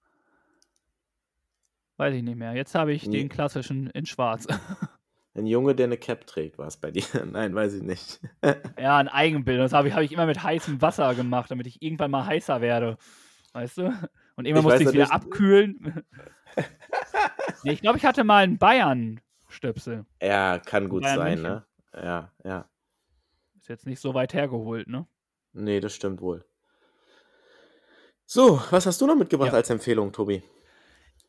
Weiß ich nicht mehr. Jetzt habe ich Nee. den klassischen in schwarz. Ein Junge, der eine Cap trägt, war es bei dir? Nein, weiß ich nicht. ja, ein Eigenbild. Das habe ich, hab ich immer mit heißem Wasser gemacht, damit ich irgendwann mal heißer werde. Weißt du? Und irgendwann Ich musste ich es wieder abkühlen. nee, ich glaube, ich hatte mal einen Bayern-Stöpsel. Ja, kann gut Bayern sein, München. ne? Ja, ja. Ist jetzt nicht so weit hergeholt, ne? Nee, das stimmt wohl. So, was hast du noch mitgebracht Ja. als Empfehlung, Tobi?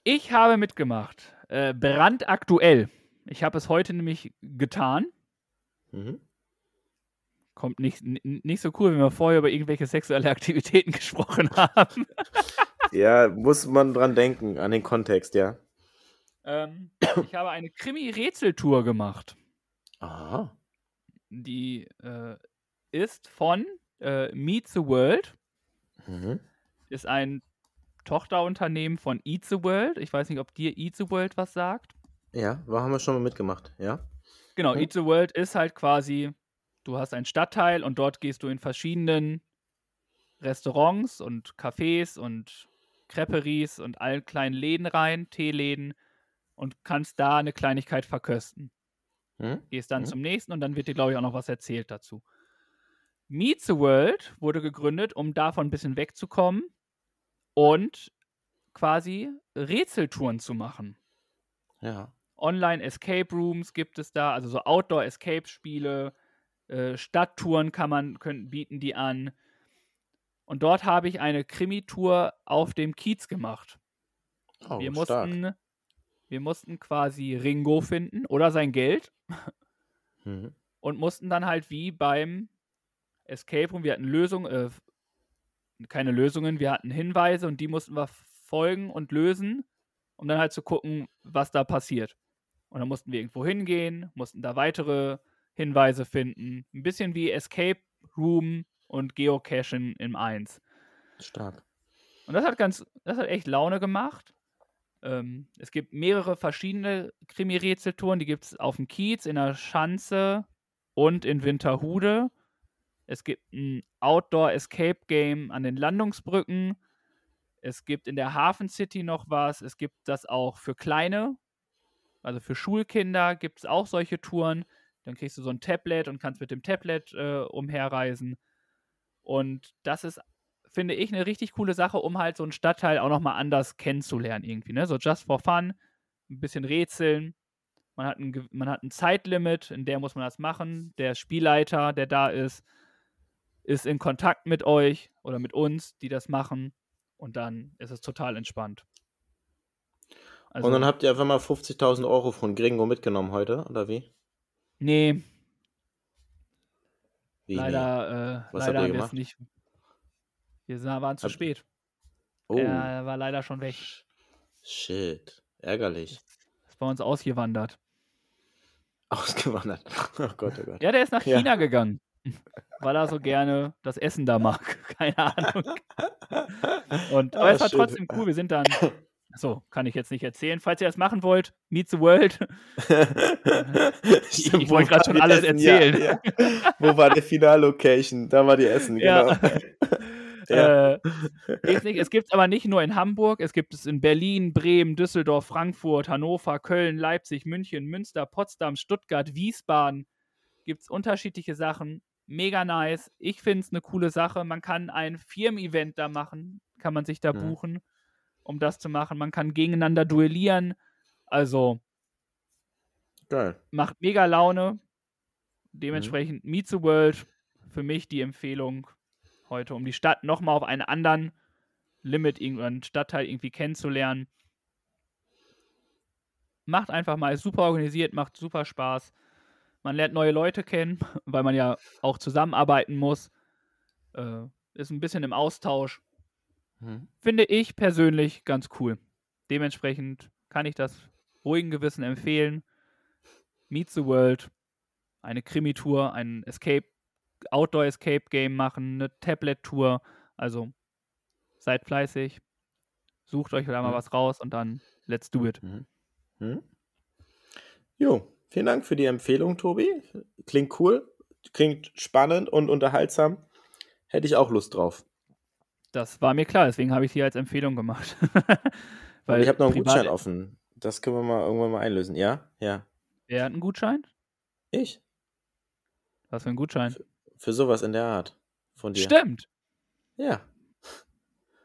Ich habe mitgemacht. Äh, brandaktuell. Ich habe es heute nämlich getan. Mhm. kommt nicht, nicht so cool, wenn wir vorher über irgendwelche sexuelle Aktivitäten gesprochen haben. Ja, muss man dran denken, an den Kontext, ja. Ähm, ich habe eine Krimi-Rätseltour gemacht. Aha. Die äh, ist von äh, Meet the World. Mhm. Ist ein Tochterunternehmen von Eat the World. Ich weiß nicht, ob dir Eat the World was sagt. Ja, war, haben wir schon mal mitgemacht, ja. Genau, Mhm. Eat the World ist halt quasi, du hast einen Stadtteil und dort gehst du in verschiedenen Restaurants und Cafés und Creperies und allen kleinen Läden rein, Teeläden und kannst da eine Kleinigkeit verkösten. Mhm. Gehst dann Mhm. zum nächsten und dann wird dir, glaube ich, auch noch was erzählt dazu. Meet the World wurde gegründet, um davon ein bisschen wegzukommen und quasi Rätseltouren zu machen. Ja. Online-Escape Rooms gibt es da, also so Outdoor-Escape-Spiele, äh, Stadttouren kann man, können, bieten die an. Und dort habe ich eine Krimi-Tour auf dem Kiez gemacht. Oh, wir, stark. Wir mussten quasi Ringo finden oder sein Geld Mhm. und mussten dann halt wie beim Escape Room, wir hatten Lösungen, äh, keine Lösungen, wir hatten Hinweise und die mussten wir folgen und lösen, um dann halt zu gucken, was da passiert. Und dann mussten wir irgendwo hingehen, mussten da weitere Hinweise finden. Ein bisschen wie Escape Room und Geocachen im 1. Stark. Und das hat ganz, das hat echt Laune gemacht. Ähm, es gibt mehrere verschiedene Krimi-Rätseltouren. Die gibt es auf dem Kiez, in der Schanze und in Winterhude. Es gibt ein Outdoor-Escape-Game an den Landungsbrücken. Es gibt in der Hafen City noch was. Es gibt das auch für Kleine, also für Schulkinder gibt es auch solche Touren. Dann kriegst du so ein Tablet und kannst mit dem Tablet äh, umherreisen. Und das ist finde ich, eine richtig coole Sache, um halt so einen Stadtteil auch nochmal anders kennenzulernen irgendwie. Ne? So just for fun, ein bisschen rätseln. Man hat, ein, man hat ein Zeitlimit, in der muss man das machen. Der Spielleiter, der da ist, ist in Kontakt mit euch oder mit uns, die das machen. Und dann ist es total entspannt. Also, Und dann habt ihr einfach mal 50.000 Euro von Gringo mitgenommen heute, oder wie? nee, wie leider, äh, Was habt leider ihr wir es gemacht? nicht. Wir waren zu Habt- spät. Oh, Er war leider schon weg. shit. Ärgerlich. Ist bei uns ausgewandert. Ausgewandert. Oh Gott, oh Gott. Ja, der ist nach Ja. China gegangen. Weil er so gerne das Essen da mag. Keine Ahnung. Und, aber Ah, es war schön. trotzdem cool. Wir sind dann. So, kann ich jetzt nicht erzählen. Falls ihr das machen wollt, Meet the World. Ich wo wollte war schon alles Essen? erzählen. Ja, ja. Wo war die Finallocation? Da war die Essen, genau. Ja. Äh, es gibt es aber nicht nur in Hamburg, es gibt es in Berlin, Bremen, Düsseldorf, Frankfurt, Hannover, Köln, Leipzig, München, Münster, Potsdam, Stuttgart, Wiesbaden. Gibt es unterschiedliche Sachen. Mega nice. Ich finde es eine coole Sache. Man kann ein Firmen-Event da machen, kann man sich da Mhm. buchen, um das zu machen. Man kann gegeneinander duellieren. Also Geil. macht mega Laune. Mhm. Dementsprechend Meet the World für mich die Empfehlung heute, um die Stadt nochmal auf einen anderen Limit, irgendeinen Stadtteil irgendwie kennenzulernen. Macht einfach mal, ist super organisiert, macht super Spaß. Man lernt neue Leute kennen, weil man ja auch zusammenarbeiten muss. Äh, ist ein bisschen im Austausch. Mhm. Finde ich persönlich ganz cool. Dementsprechend kann ich das ruhigen Gewissen empfehlen. Meet the World, eine Krimi-Tour, ein Escape, Outdoor-Escape-Game machen, eine Tablet-Tour. Also seid fleißig, sucht euch da mal Mhm. was raus und dann let's do it. Mhm. Mhm. Jo, vielen Dank für die Empfehlung, Tobi. Klingt cool, klingt spannend und unterhaltsam. Hätte ich auch Lust drauf. Das war mir klar, deswegen habe ich hier als Empfehlung gemacht. Weil ich habe noch einen Gutschein offen. Das können wir mal irgendwann mal einlösen. Ja? Ja. Wer hat einen Gutschein? Ich? Was für ein Gutschein? Für sowas in der Art. Von dir. Stimmt. Ja.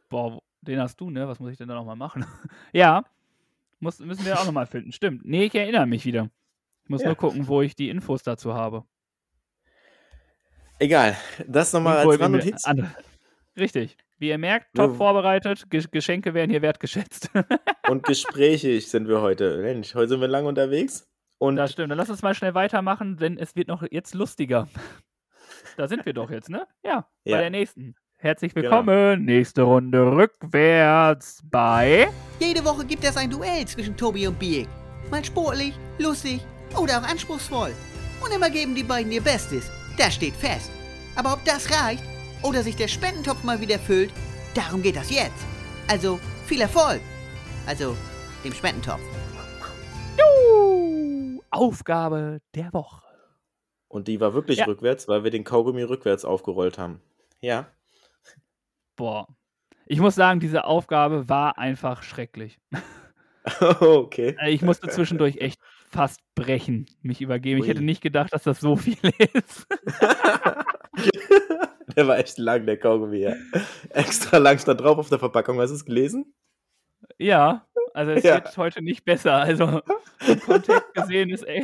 Boah, den hast du, ne? Was muss ich denn da nochmal machen? ja, muss, müssen wir auch nochmal finden. Stimmt. Nee, ich erinnere mich wieder. Ich muss Ja. nur gucken, wo ich die Infos dazu habe. Egal. Das nochmal als Randnotiz. an- Richtig. Wie ihr merkt, Ja. top vorbereitet. Ge Geschenke werden hier wertgeschätzt. Und gesprächig sind wir heute. Mensch, heute sind wir lang unterwegs. Und das stimmt. Dann lass uns mal schnell weitermachen, denn es wird noch jetzt lustiger. Da sind wir doch jetzt, ne? Ja, Ja. bei der nächsten. Herzlich Genau. willkommen. Nächste Runde rückwärts bei. Jede Woche gibt es ein Duell zwischen Tobi und Biek. Mal sportlich, lustig oder auch anspruchsvoll. Und immer geben die beiden ihr Bestes. Das steht fest. Aber ob das reicht oder sich der Spendentopf mal wieder füllt, darum geht das jetzt. Also viel Erfolg. Also dem Spendentopf. Juhu, Aufgabe der Woche. Und die war wirklich Ja. rückwärts, weil wir den Kaugummi rückwärts aufgerollt haben. Ja. Boah. Ich muss sagen, diese Aufgabe war einfach schrecklich. okay. Äh, Ich musste zwischendurch echt fast brechen, mich übergeben. Ich hätte Ui. nicht gedacht, dass das so viel ist. der war echt lang, der Kaugummi, ja. Extra lang stand drauf auf der Verpackung. Hast du es gelesen? Ja, also es Ja. wird heute nicht besser. Also im Kontext gesehen ist ey.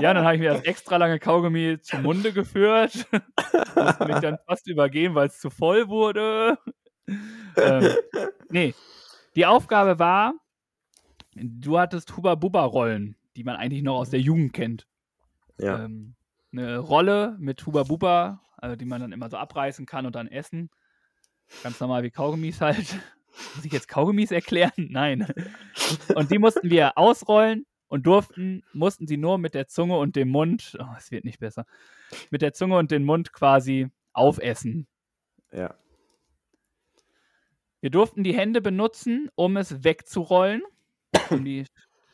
Ja, dann habe ich mir das extra lange Kaugummi zum Munde geführt. Musste mich dann fast übergeben, weil es zu voll wurde. Ähm, nee, die Aufgabe war, du hattest Huba-Buba-Rollen, die man eigentlich noch aus der Jugend kennt. Ja. Ähm, eine Rolle mit Huba Buba, also die man dann immer so abreißen kann und dann essen. Ganz normal wie Kaugummis halt. Muss ich jetzt Kaugummis erklären? Nein. Und die mussten wir ausrollen und durften, mussten sie nur mit der Zunge und dem Mund, oh, es wird nicht besser, mit der Zunge und dem Mund quasi aufessen. ja. Wir durften die Hände benutzen, um es wegzurollen, um die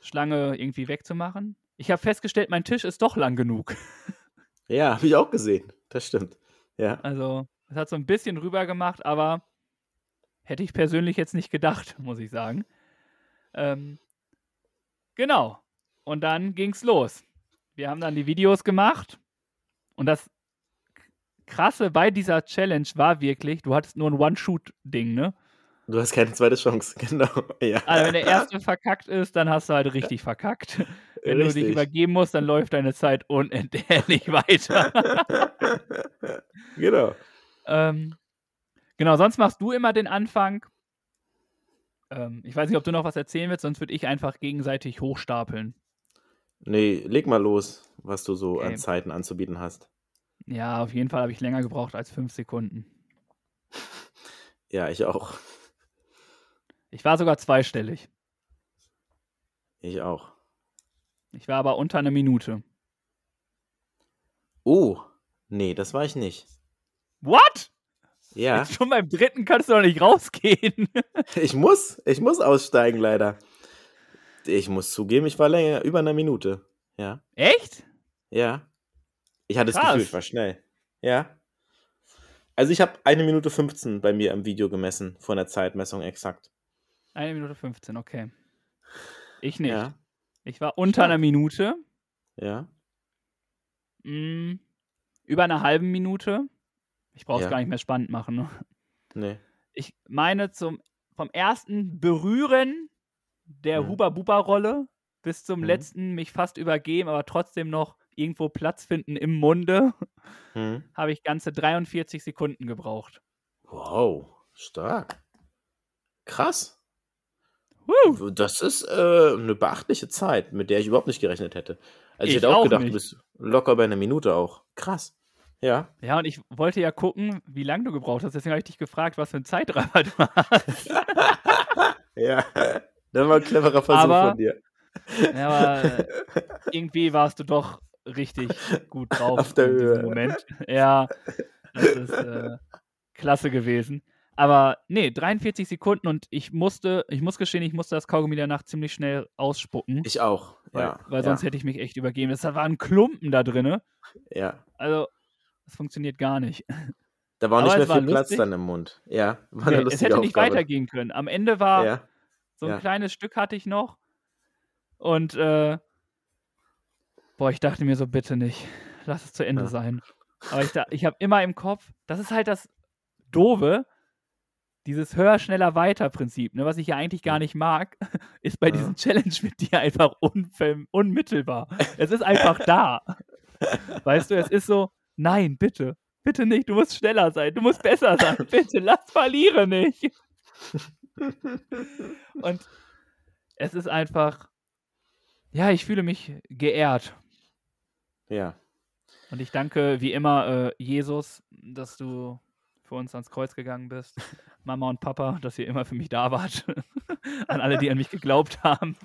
Schlange irgendwie wegzumachen. Ich habe festgestellt, mein Tisch ist doch lang genug. Ja, habe ich auch gesehen. Das stimmt. Ja. Also, es hat so ein bisschen rüber gemacht, aber hätte ich persönlich jetzt nicht gedacht, muss ich sagen. Ähm, genau. Und dann ging's los. Wir haben dann die Videos gemacht und das Krasse bei dieser Challenge war wirklich, du hattest nur ein One-Shoot-Ding, ne? Du hast keine zweite Chance, genau. Ja. Also, wenn der erste verkackt ist, dann hast du halt richtig verkackt. Wenn du dich Richtig. übergeben musst, dann läuft deine Zeit unentbehrlich weiter. genau. Ähm, genau, sonst machst du immer den Anfang. Ähm, ich weiß nicht, ob du noch was erzählen willst, sonst würde ich einfach gegenseitig hochstapeln. Nee, leg mal los, was du so Okay. an Zeiten anzubieten hast. Ja, auf jeden Fall habe ich länger gebraucht als fünf Sekunden. Ja, ich auch. Ich war sogar zweistellig. Ich auch. Ich war aber unter einer Minute. Oh, nee, das war ich nicht. What? Ja, Jetzt schon beim dritten kannst du doch nicht rausgehen. ich muss, ich muss aussteigen, leider. Ich muss zugeben, ich war länger, über einer Minute. Ja, Echt? ja. Ich hatte das Krass. Gefühl, ich war schnell. Ja. Also ich habe eine Minute 15 bei mir im Video gemessen, von der Zeitmessung exakt. Eine Minute 15, okay. Ich nicht. Ja, Ich war unter einer Minute. ja. Mm, über einer halben Minute. Ich brauche es Ja. gar nicht mehr spannend machen. Ne? Nee. ich meine zum vom ersten Berühren der Mhm. Huba-Buba-Rolle bis zum Mhm. letzten mich fast übergeben, aber trotzdem noch irgendwo Platz finden im Munde, Hm. habe ich ganze 43 Sekunden gebraucht. Wow, stark. Krass. Woo! Das ist äh, eine beachtliche Zeit, mit der ich überhaupt nicht gerechnet hätte. Also ich, Ich hätte auch, auch gedacht, nicht. du bist locker bei einer Minute auch. Krass. Ja. Ja, und ich wollte ja gucken, wie lange du gebraucht hast. Deswegen habe ich dich gefragt, was für ein Zeitraffer du hast. Ja. Das war ein cleverer Versuch Aber- von dir. Ja, aber äh, irgendwie warst du doch richtig gut drauf Auf der in diesem Höhe. Moment. Ja, das ist äh, klasse gewesen. Aber nee, 43 Sekunden und ich musste, ich muss gestehen, ich musste das Kaugummi danach ziemlich schnell ausspucken. Ich auch. weil, ja. weil sonst ja. hätte ich mich echt übergeben. Es war ein Klumpen da drinne. ja. Also, das funktioniert gar nicht. Da war Aber nicht mehr es viel Platz lustig. dann im Mund. Ja. War eine Nee, es lustige hätte nicht Aufgabe. weitergehen können. Am Ende war Ja. So ein ja. kleines Stück hatte ich noch. Und äh, boah, ich dachte mir so, bitte nicht. Lass es zu Ende Ja. sein. Aber ich, ich habe immer im Kopf, das ist halt das Doofe, dieses höher, schneller, weiter Prinzip, ne, was ich ja eigentlich gar nicht mag, ist bei Ja. diesen Challenge mit dir einfach unmittelbar. Es ist einfach da. Weißt du, es ist so, nein, bitte, bitte nicht, du musst schneller sein, du musst besser sein, bitte, lass verliere nicht. Und es ist einfach, ja, ich fühle mich geehrt. Ja. Und ich danke wie immer äh, Jesus, dass du für uns ans Kreuz gegangen bist. Mama und Papa, dass ihr immer für mich da wart. an alle, die an mich geglaubt haben.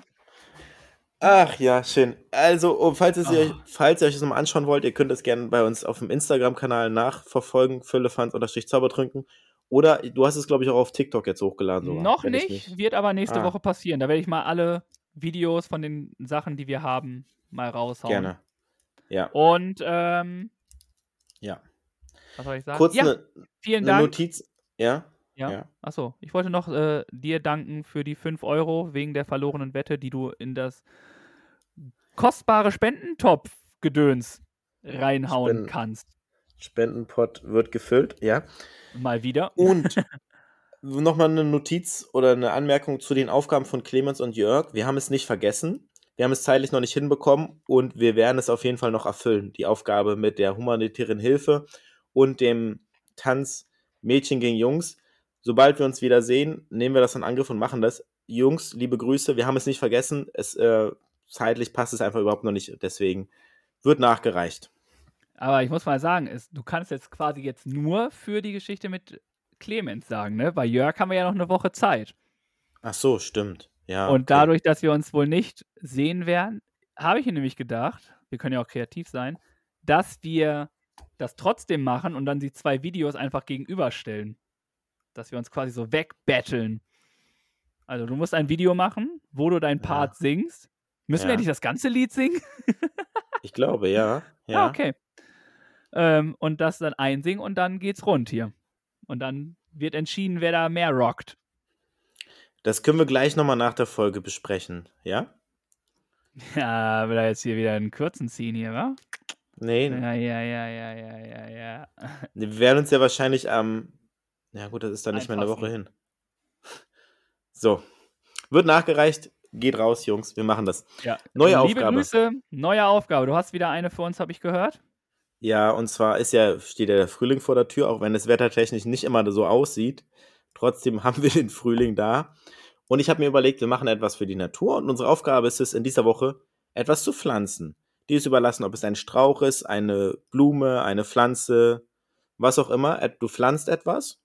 Ach ja, schön. Also, oh, falls, es ihr, Ah. falls ihr euch das nochmal anschauen wollt, ihr könnt es gerne bei uns auf dem Instagram-Kanal nachverfolgen, Füllefans-Zaubertrunken. Oder du hast es, glaube ich, auch auf TikTok jetzt hochgeladen. Sogar, Noch ich nicht, wird aber nächste Ah. Woche passieren. Da werde ich mal alle Videos von den Sachen, die wir haben, mal raushauen. Gerne. Ja, Und ähm, ja. was soll ich sagen? Kurz ja, eine vielen ne Dank. Notiz. Ja? Ja. Ja. Achso, ich wollte noch äh, dir danken für die 5 Euro wegen der verlorenen Wette, die du in das kostbare Spendentopf-Gedöns reinhauen Spenden- kannst. Spendenpot wird gefüllt, ja. Mal wieder. Und nochmal eine Notiz oder eine Anmerkung zu den Aufgaben von Clemens und Jörg. Wir haben es nicht vergessen. Wir haben es zeitlich noch nicht hinbekommen und wir werden es auf jeden Fall noch erfüllen. Die Aufgabe mit der humanitären Hilfe und dem Tanz Mädchen gegen Jungs. Sobald wir uns wieder sehen, nehmen wir das in Angriff und machen das. Jungs, liebe Grüße. Wir haben es nicht vergessen. Es, äh, zeitlich passt es einfach überhaupt noch nicht. Deswegen wird nachgereicht. Aber ich muss mal sagen, es, du kannst jetzt quasi jetzt nur für die Geschichte mit Clemens sagen, ne? Bei Jörg haben wir ja noch eine Woche Zeit. Ach so, stimmt. Ja. Und okay. dadurch, dass wir uns wohl nicht sehen werden, habe ich nämlich gedacht, wir können ja auch kreativ sein, dass wir das trotzdem machen und dann die zwei Videos einfach gegenüberstellen. Dass wir uns quasi so wegbetteln. Also du musst ein Video machen, wo du deinen Ja. Part singst. Müssen wir Ja. nicht das ganze Lied singen? Ich glaube, ja. Ja, Ja, okay. Ähm, und das dann einsingen und dann geht's rund hier. Und dann wird entschieden, wer da mehr rockt. Das können wir gleich nochmal nach der Folge besprechen, ja? Ja, will er jetzt hier wieder einen Kürzen ziehen hier, wa? Nee, Ja, ja, ja, ja, ja, ja, ja. wir werden uns ja wahrscheinlich am. ja, gut, das ist dann nicht mehr eine Woche hin. So. Wird nachgereicht. Geht raus, Jungs. Wir machen das. ja. Neue Liebe Aufgabe. Grüße, neue Aufgabe. Du hast wieder eine für uns, habe ich gehört. Ja, und zwar ist ja, steht ja der Frühling vor der Tür, auch wenn es wettertechnisch nicht immer so aussieht. Trotzdem haben wir den Frühling da. Und ich habe mir überlegt, wir machen etwas für die Natur und unsere Aufgabe ist es, in dieser Woche etwas zu pflanzen. Die ist überlassen, ob es ein Strauch ist, eine Blume, eine Pflanze, was auch immer. Du pflanzt etwas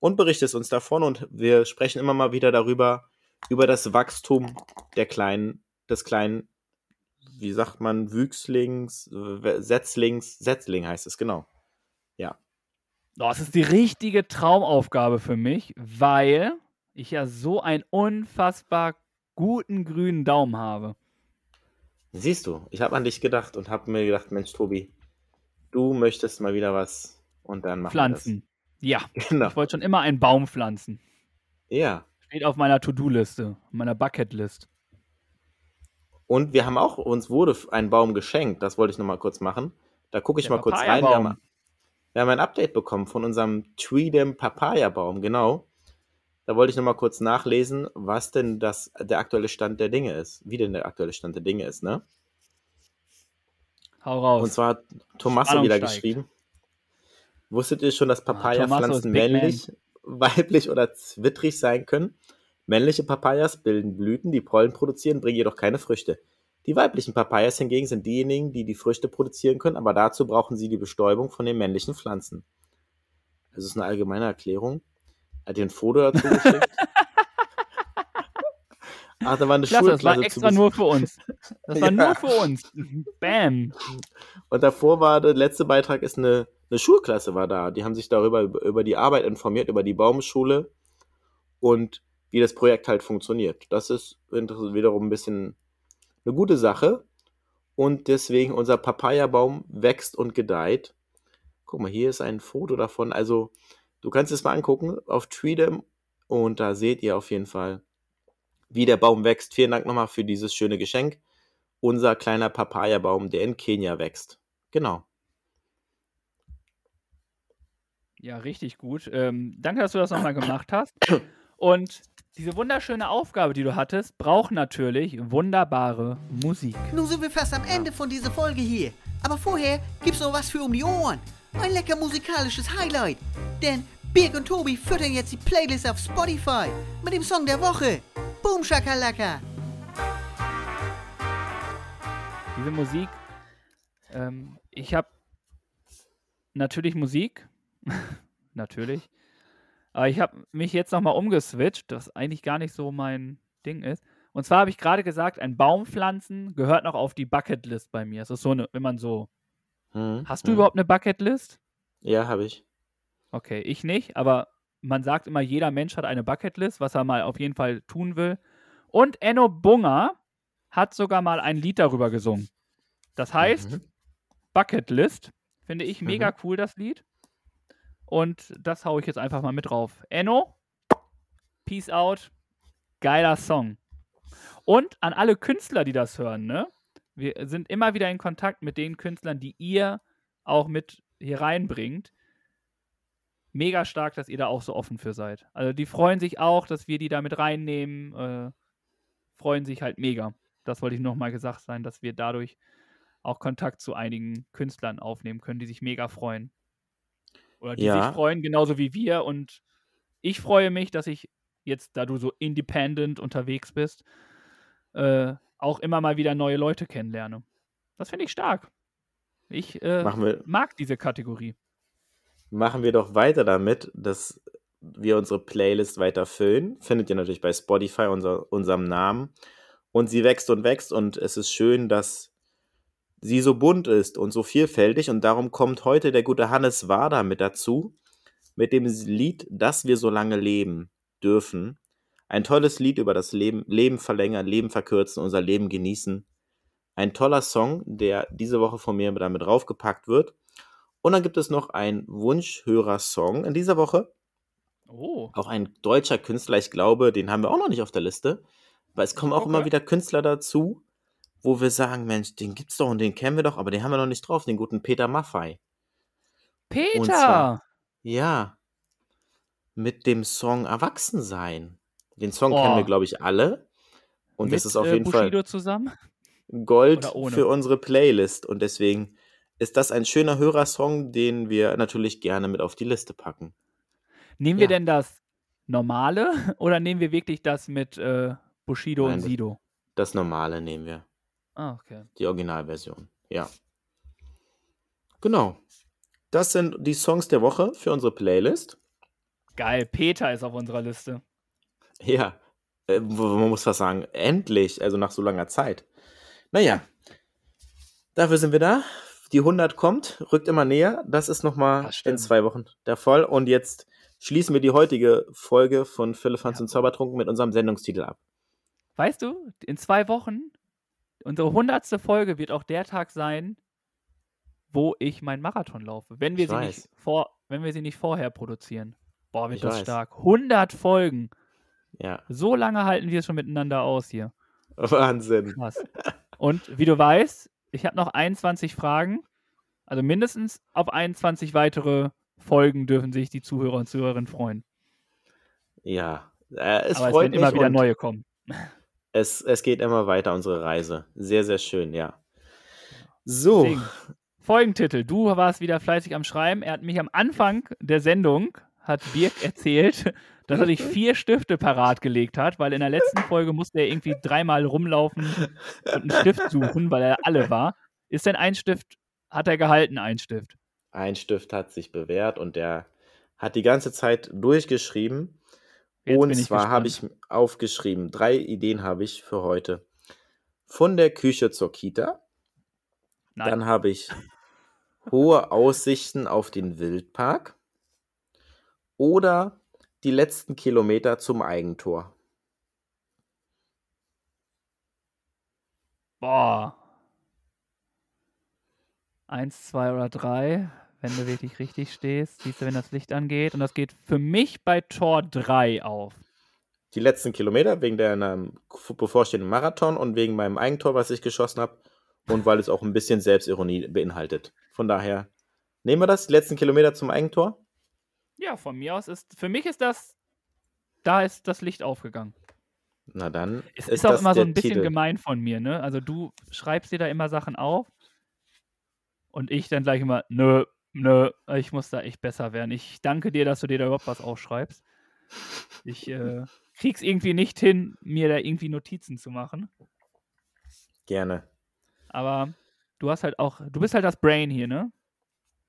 und berichtest uns davon und wir sprechen immer mal wieder darüber, über das Wachstum der kleinen, des kleinen, wie sagt man, Wüchslings, äh, Setzlings, Setzling heißt es, genau. Oh, das ist die richtige Traumaufgabe für mich, weil ich ja so einen unfassbar guten grünen Daumen habe. Siehst du, ich habe an dich gedacht und habe mir gedacht, Mensch, Tobi, du möchtest mal wieder was und dann machen Pflanzen. Ja. Genau. ich wollte schon immer einen Baum pflanzen. Ja. Steht auf meiner To-Do-Liste, meiner Bucket-List. Und wir haben auch, uns wurde ein Baum geschenkt, das wollte ich nochmal kurz machen. Da gucke ich Der mal kurz rein. Wir haben, wir haben ein Update bekommen von unserem Tweedem Papaya-Baum, genau. Da wollte ich nochmal kurz nachlesen, was denn das, der aktuelle Stand der Dinge ist. Wie denn der aktuelle Stand der Dinge ist, ne? Hau raus. Und zwar hat Tommaso Spannung wieder steigt. geschrieben. Wusstet ihr schon, dass Tommaso Papaya-Pflanzen Man. männlich, weiblich oder zwittrig sein können? Männliche Papayas bilden Blüten, die Pollen produzieren, bringen jedoch keine Früchte. Die weiblichen Papayas hingegen sind diejenigen, die die Früchte produzieren können, aber dazu brauchen sie die Bestäubung von den männlichen Pflanzen. Das ist eine allgemeine Erklärung. Er hat dir ein Foto dazu geschickt. Ach, da war eine Klasse, das war Schulklasse extra nur für uns. Das war Ja. nur für uns. Bam. Und davor war der letzte Beitrag ist eine, eine Schulklasse war da. Die haben sich darüber über, über die Arbeit informiert, über die Baumschule und wie das Projekt halt funktioniert. Das ist wiederum ein bisschen eine gute Sache. Und deswegen unser Papayabaum wächst und gedeiht. Guck mal, hier ist ein Foto davon. Also, du kannst es mal angucken auf Treedom und da seht ihr auf jeden Fall, wie der Baum wächst. Vielen Dank nochmal für dieses schöne Geschenk. Unser kleiner Papayabaum, der in Kenia wächst. Genau. Ja, richtig gut. Ähm, danke, dass du das nochmal gemacht hast. Und diese wunderschöne Aufgabe, die du hattest, braucht natürlich wunderbare Musik. Nun sind wir fast am Ende von dieser Folge hier. Aber vorher gibt's noch was für um die Ohren. Ein lecker musikalisches Highlight. Denn Birg und Tobi füttern jetzt die Playlist auf Spotify mit dem Song der Woche. Boom Shakalaka. Diese Musik, ähm, ich habe natürlich Musik. natürlich. Aber ich habe mich jetzt nochmal umgeswitcht, was eigentlich gar nicht so mein Ding ist. Und zwar habe ich gerade gesagt, ein Baum pflanzen gehört noch auf die Bucketlist bei mir. Es ist so eine, wenn man so. Hm, Hast du hm. überhaupt eine Bucketlist? Ja, habe ich. Okay, ich nicht, aber man sagt immer, jeder Mensch hat eine Bucketlist, was er mal auf jeden Fall tun will. Und Enno Bunger hat sogar mal ein Lied darüber gesungen. Das heißt, Mhm. Bucketlist. Finde ich mega Mhm. cool, das Lied. Und das haue ich jetzt einfach mal mit drauf. Enno, Peace out. Geiler Song. Und an alle Künstler, die das hören, ne? Wir sind immer wieder in Kontakt mit den Künstlern, die ihr auch mit hier reinbringt. Mega stark, dass ihr da auch so offen für seid. Also die freuen sich auch, dass wir die da mit reinnehmen. Äh, freuen sich halt mega. Das wollte ich nochmal gesagt sein, dass wir dadurch auch Kontakt zu einigen Künstlern aufnehmen können, die sich mega freuen. Oder die Ja. sich freuen, genauso wie wir. Und ich freue mich, dass ich jetzt, da du so independent unterwegs bist, äh, auch immer mal wieder neue Leute kennenlerne. Das finde ich stark. Ich äh, wir, mag diese Kategorie. machen wir doch weiter damit, dass wir unsere Playlist weiter füllen. Findet ihr natürlich bei Spotify unser, unserem Namen. Und sie wächst und wächst und es ist schön, dass sie so bunt ist und so vielfältig. Und darum kommt heute der gute Hannes Wader mit dazu, mit dem Lied Dass wir so lange leben dürfen. Ein tolles Lied über das Leben, Leben verlängern, Leben verkürzen, unser Leben genießen. Ein toller Song, der diese Woche von mir damit draufgepackt wird. Und dann gibt es noch einen Wunschhörer-Song in dieser Woche. Oh, Auch ein deutscher Künstler, ich glaube, den haben wir auch noch nicht auf der Liste. Weil es kommen auch immer Okay. wieder Künstler dazu, wo wir sagen, Mensch, den gibt's doch und den kennen wir doch, aber den haben wir noch nicht drauf, den guten Peter Maffei. Peter! zwar- Ja. Mit dem Song Erwachsensein. Den Song Oh. kennen wir, glaube ich, alle. Und das Mit, ist auf äh, jeden Bushido zusammen? Fall Gold oder ohne? für unsere Playlist. Und deswegen ist das ein schöner Hörersong, den wir natürlich gerne mit auf die Liste packen. Nehmen wir Ja. denn das normale oder nehmen wir wirklich das mit äh, Bushido Nein, und das- Sido? Das normale nehmen wir. Ah, okay. Die Originalversion. Ja. Genau. Das sind die Songs der Woche für unsere Playlist. Geil, Peter ist auf unserer Liste. Ja. Äh, man muss was sagen. Endlich. Also nach so langer Zeit. Naja. Dafür sind wir da. Die 100 kommt, rückt immer näher. Das ist nochmal in zwei Wochen der Fall. Und jetzt schließen wir die heutige Folge von Philippans und Zaubertrunken mit unserem Sendungstitel ab. Weißt du, in zwei Wochen, unsere hundertste Folge wird auch der Tag sein, wo ich meinen Marathon laufe. Wenn wir, Ich sie weiß. nicht, vor, wenn wir sie nicht vorher produzieren. Boah, wird Ich das weiß. stark. 100 Folgen. Ja. So lange halten wir es schon miteinander aus hier. Wahnsinn. Krass. Und wie du weißt, ich habe noch 21 Fragen. Also mindestens auf 21 weitere Folgen dürfen sich die Zuhörer und Zuhörerinnen freuen. Ja. Äh, es Aber es freut werden mich immer wieder neue kommen. Es, es geht immer weiter, unsere Reise. Sehr, sehr schön, ja. So. Deswegen, Folgentitel. Du warst wieder fleißig am Schreiben. Er hat mich am Anfang der Sendung, hat Birk erzählt, dass er sich vier Stifte parat gelegt hat, weil in der letzten Folge musste er irgendwie dreimal rumlaufen und einen Stift suchen, weil er alle war. Ist denn ein Stift, hat er gehalten, ein Stift? Ein Stift hat sich bewährt und der hat die ganze Zeit durchgeschrieben. Jetzt und zwar habe ich aufgeschrieben, drei Ideen habe ich für heute. Von der Küche zur Kita. Nein. Dann habe ich hohe Aussichten auf den Wildpark. Oder die letzten Kilometer zum Eigentor. Boah. Eins, zwei oder drei. Wenn du wirklich richtig stehst, siehst du, wenn das Licht angeht. Und das geht für mich bei Tor 3 auf. Die letzten Kilometer wegen der ähm, bevorstehenden Marathon und wegen meinem Eigentor, was ich geschossen habe. Und weil es auch ein bisschen Selbstironie beinhaltet. Von daher nehmen wir das, die letzten Kilometer zum Eigentor. Ja, von mir aus ist, für mich ist das, da ist das Licht aufgegangen. Na dann Es ist, ist, auch immer so ein bisschen Titel. gemein von mir, ne? Also du schreibst dir da immer Sachen auf und ich dann gleich immer, nö, nö, ich muss da echt besser werden. Ich danke dir, dass du dir da überhaupt was aufschreibst. Ich äh, krieg's irgendwie nicht hin, mir da irgendwie Notizen zu machen. Gerne. Aber du hast halt auch, du bist halt das Brain hier, ne?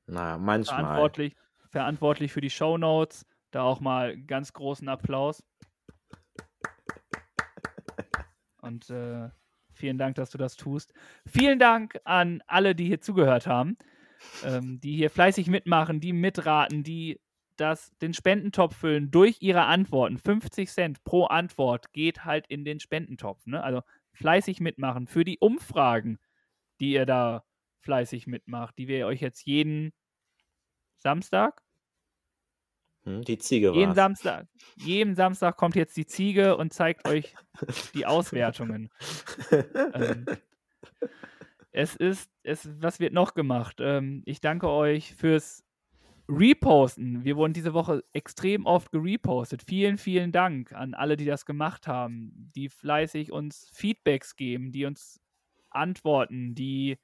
Na, manchmal. verantwortlich, verantwortlich für die Shownotes. Da auch mal ganz großen Applaus. Und äh, vielen Dank, dass du das tust. Vielen Dank an alle, die hier zugehört haben, ähm, die hier fleißig mitmachen, die mitraten, die das, den Spendentopf füllen durch ihre Antworten. 50 Cent pro Antwort geht halt in den Spendentopf. Ne? Also fleißig mitmachen für die Umfragen, die ihr da fleißig mitmacht, die wir euch jetzt jeden Samstag Hm, die Ziege jeden war's. Samstag, jeden Samstag kommt jetzt die Ziege und zeigt euch die Auswertungen. ähm, es ist, es, was wird noch gemacht? Ähm, ich danke euch fürs Reposten. Wir wurden diese Woche extrem oft gerepostet. Vielen, vielen Dank an alle, die das gemacht haben, die fleißig uns Feedbacks geben, die uns antworten, die,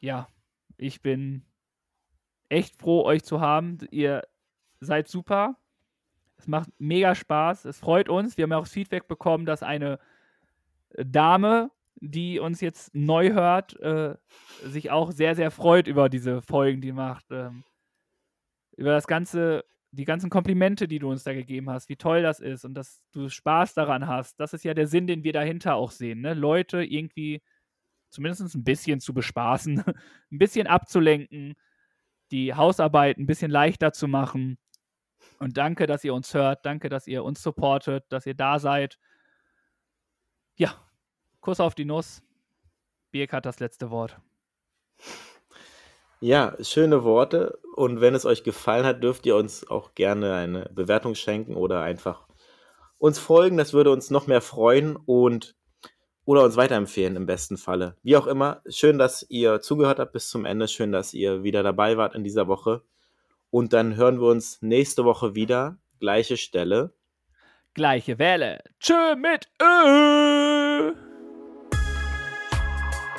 ja, ich bin echt froh, euch zu haben. Ihr seid super. Es macht mega Spaß. Es freut uns. Wir haben ja auch das Feedback bekommen, dass eine Dame, die uns jetzt neu hört, äh, sich auch sehr, sehr freut über diese Folgen, die macht. Ähm, über das ganze, die ganzen Komplimente, die du uns da gegeben hast, wie toll das ist und dass du Spaß daran hast. Das ist ja der Sinn, den wir dahinter auch sehen. Ne? Leute irgendwie zumindest ein bisschen zu bespaßen, ein bisschen abzulenken, die Hausarbeit ein bisschen leichter zu machen. Und danke, dass ihr uns hört. Danke, dass ihr uns supportet, dass ihr da seid. Ja, Kuss auf die Nuss. Birk hat das letzte Wort. Ja, schöne Worte. Und wenn es euch gefallen hat, dürft ihr uns auch gerne eine Bewertung schenken oder einfach uns folgen. Das würde uns noch mehr freuen und oder uns weiterempfehlen im besten Falle. Wie auch immer, schön, dass ihr zugehört habt bis zum Ende. Schön, dass ihr wieder dabei wart in dieser Woche. Und dann hören wir uns nächste Woche wieder. Gleiche Stelle. Gleiche Welle. Tschö mit Ö.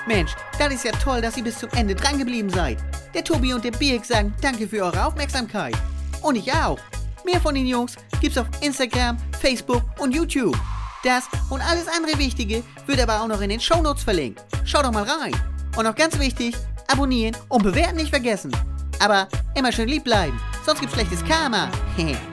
Mensch, das ist ja toll, dass ihr bis zum Ende dran geblieben seid. Der Tobi und der Birk sagen danke für eure Aufmerksamkeit. Und ich auch. Mehr von den Jungs gibt's auf Instagram, Facebook und YouTube. Das und alles andere Wichtige wird aber auch noch in den Shownotes verlinkt. Schaut doch mal rein. Und noch ganz wichtig, abonnieren und bewerten nicht vergessen. Aber immer schön lieb bleiben, sonst gibt's schlechtes Karma.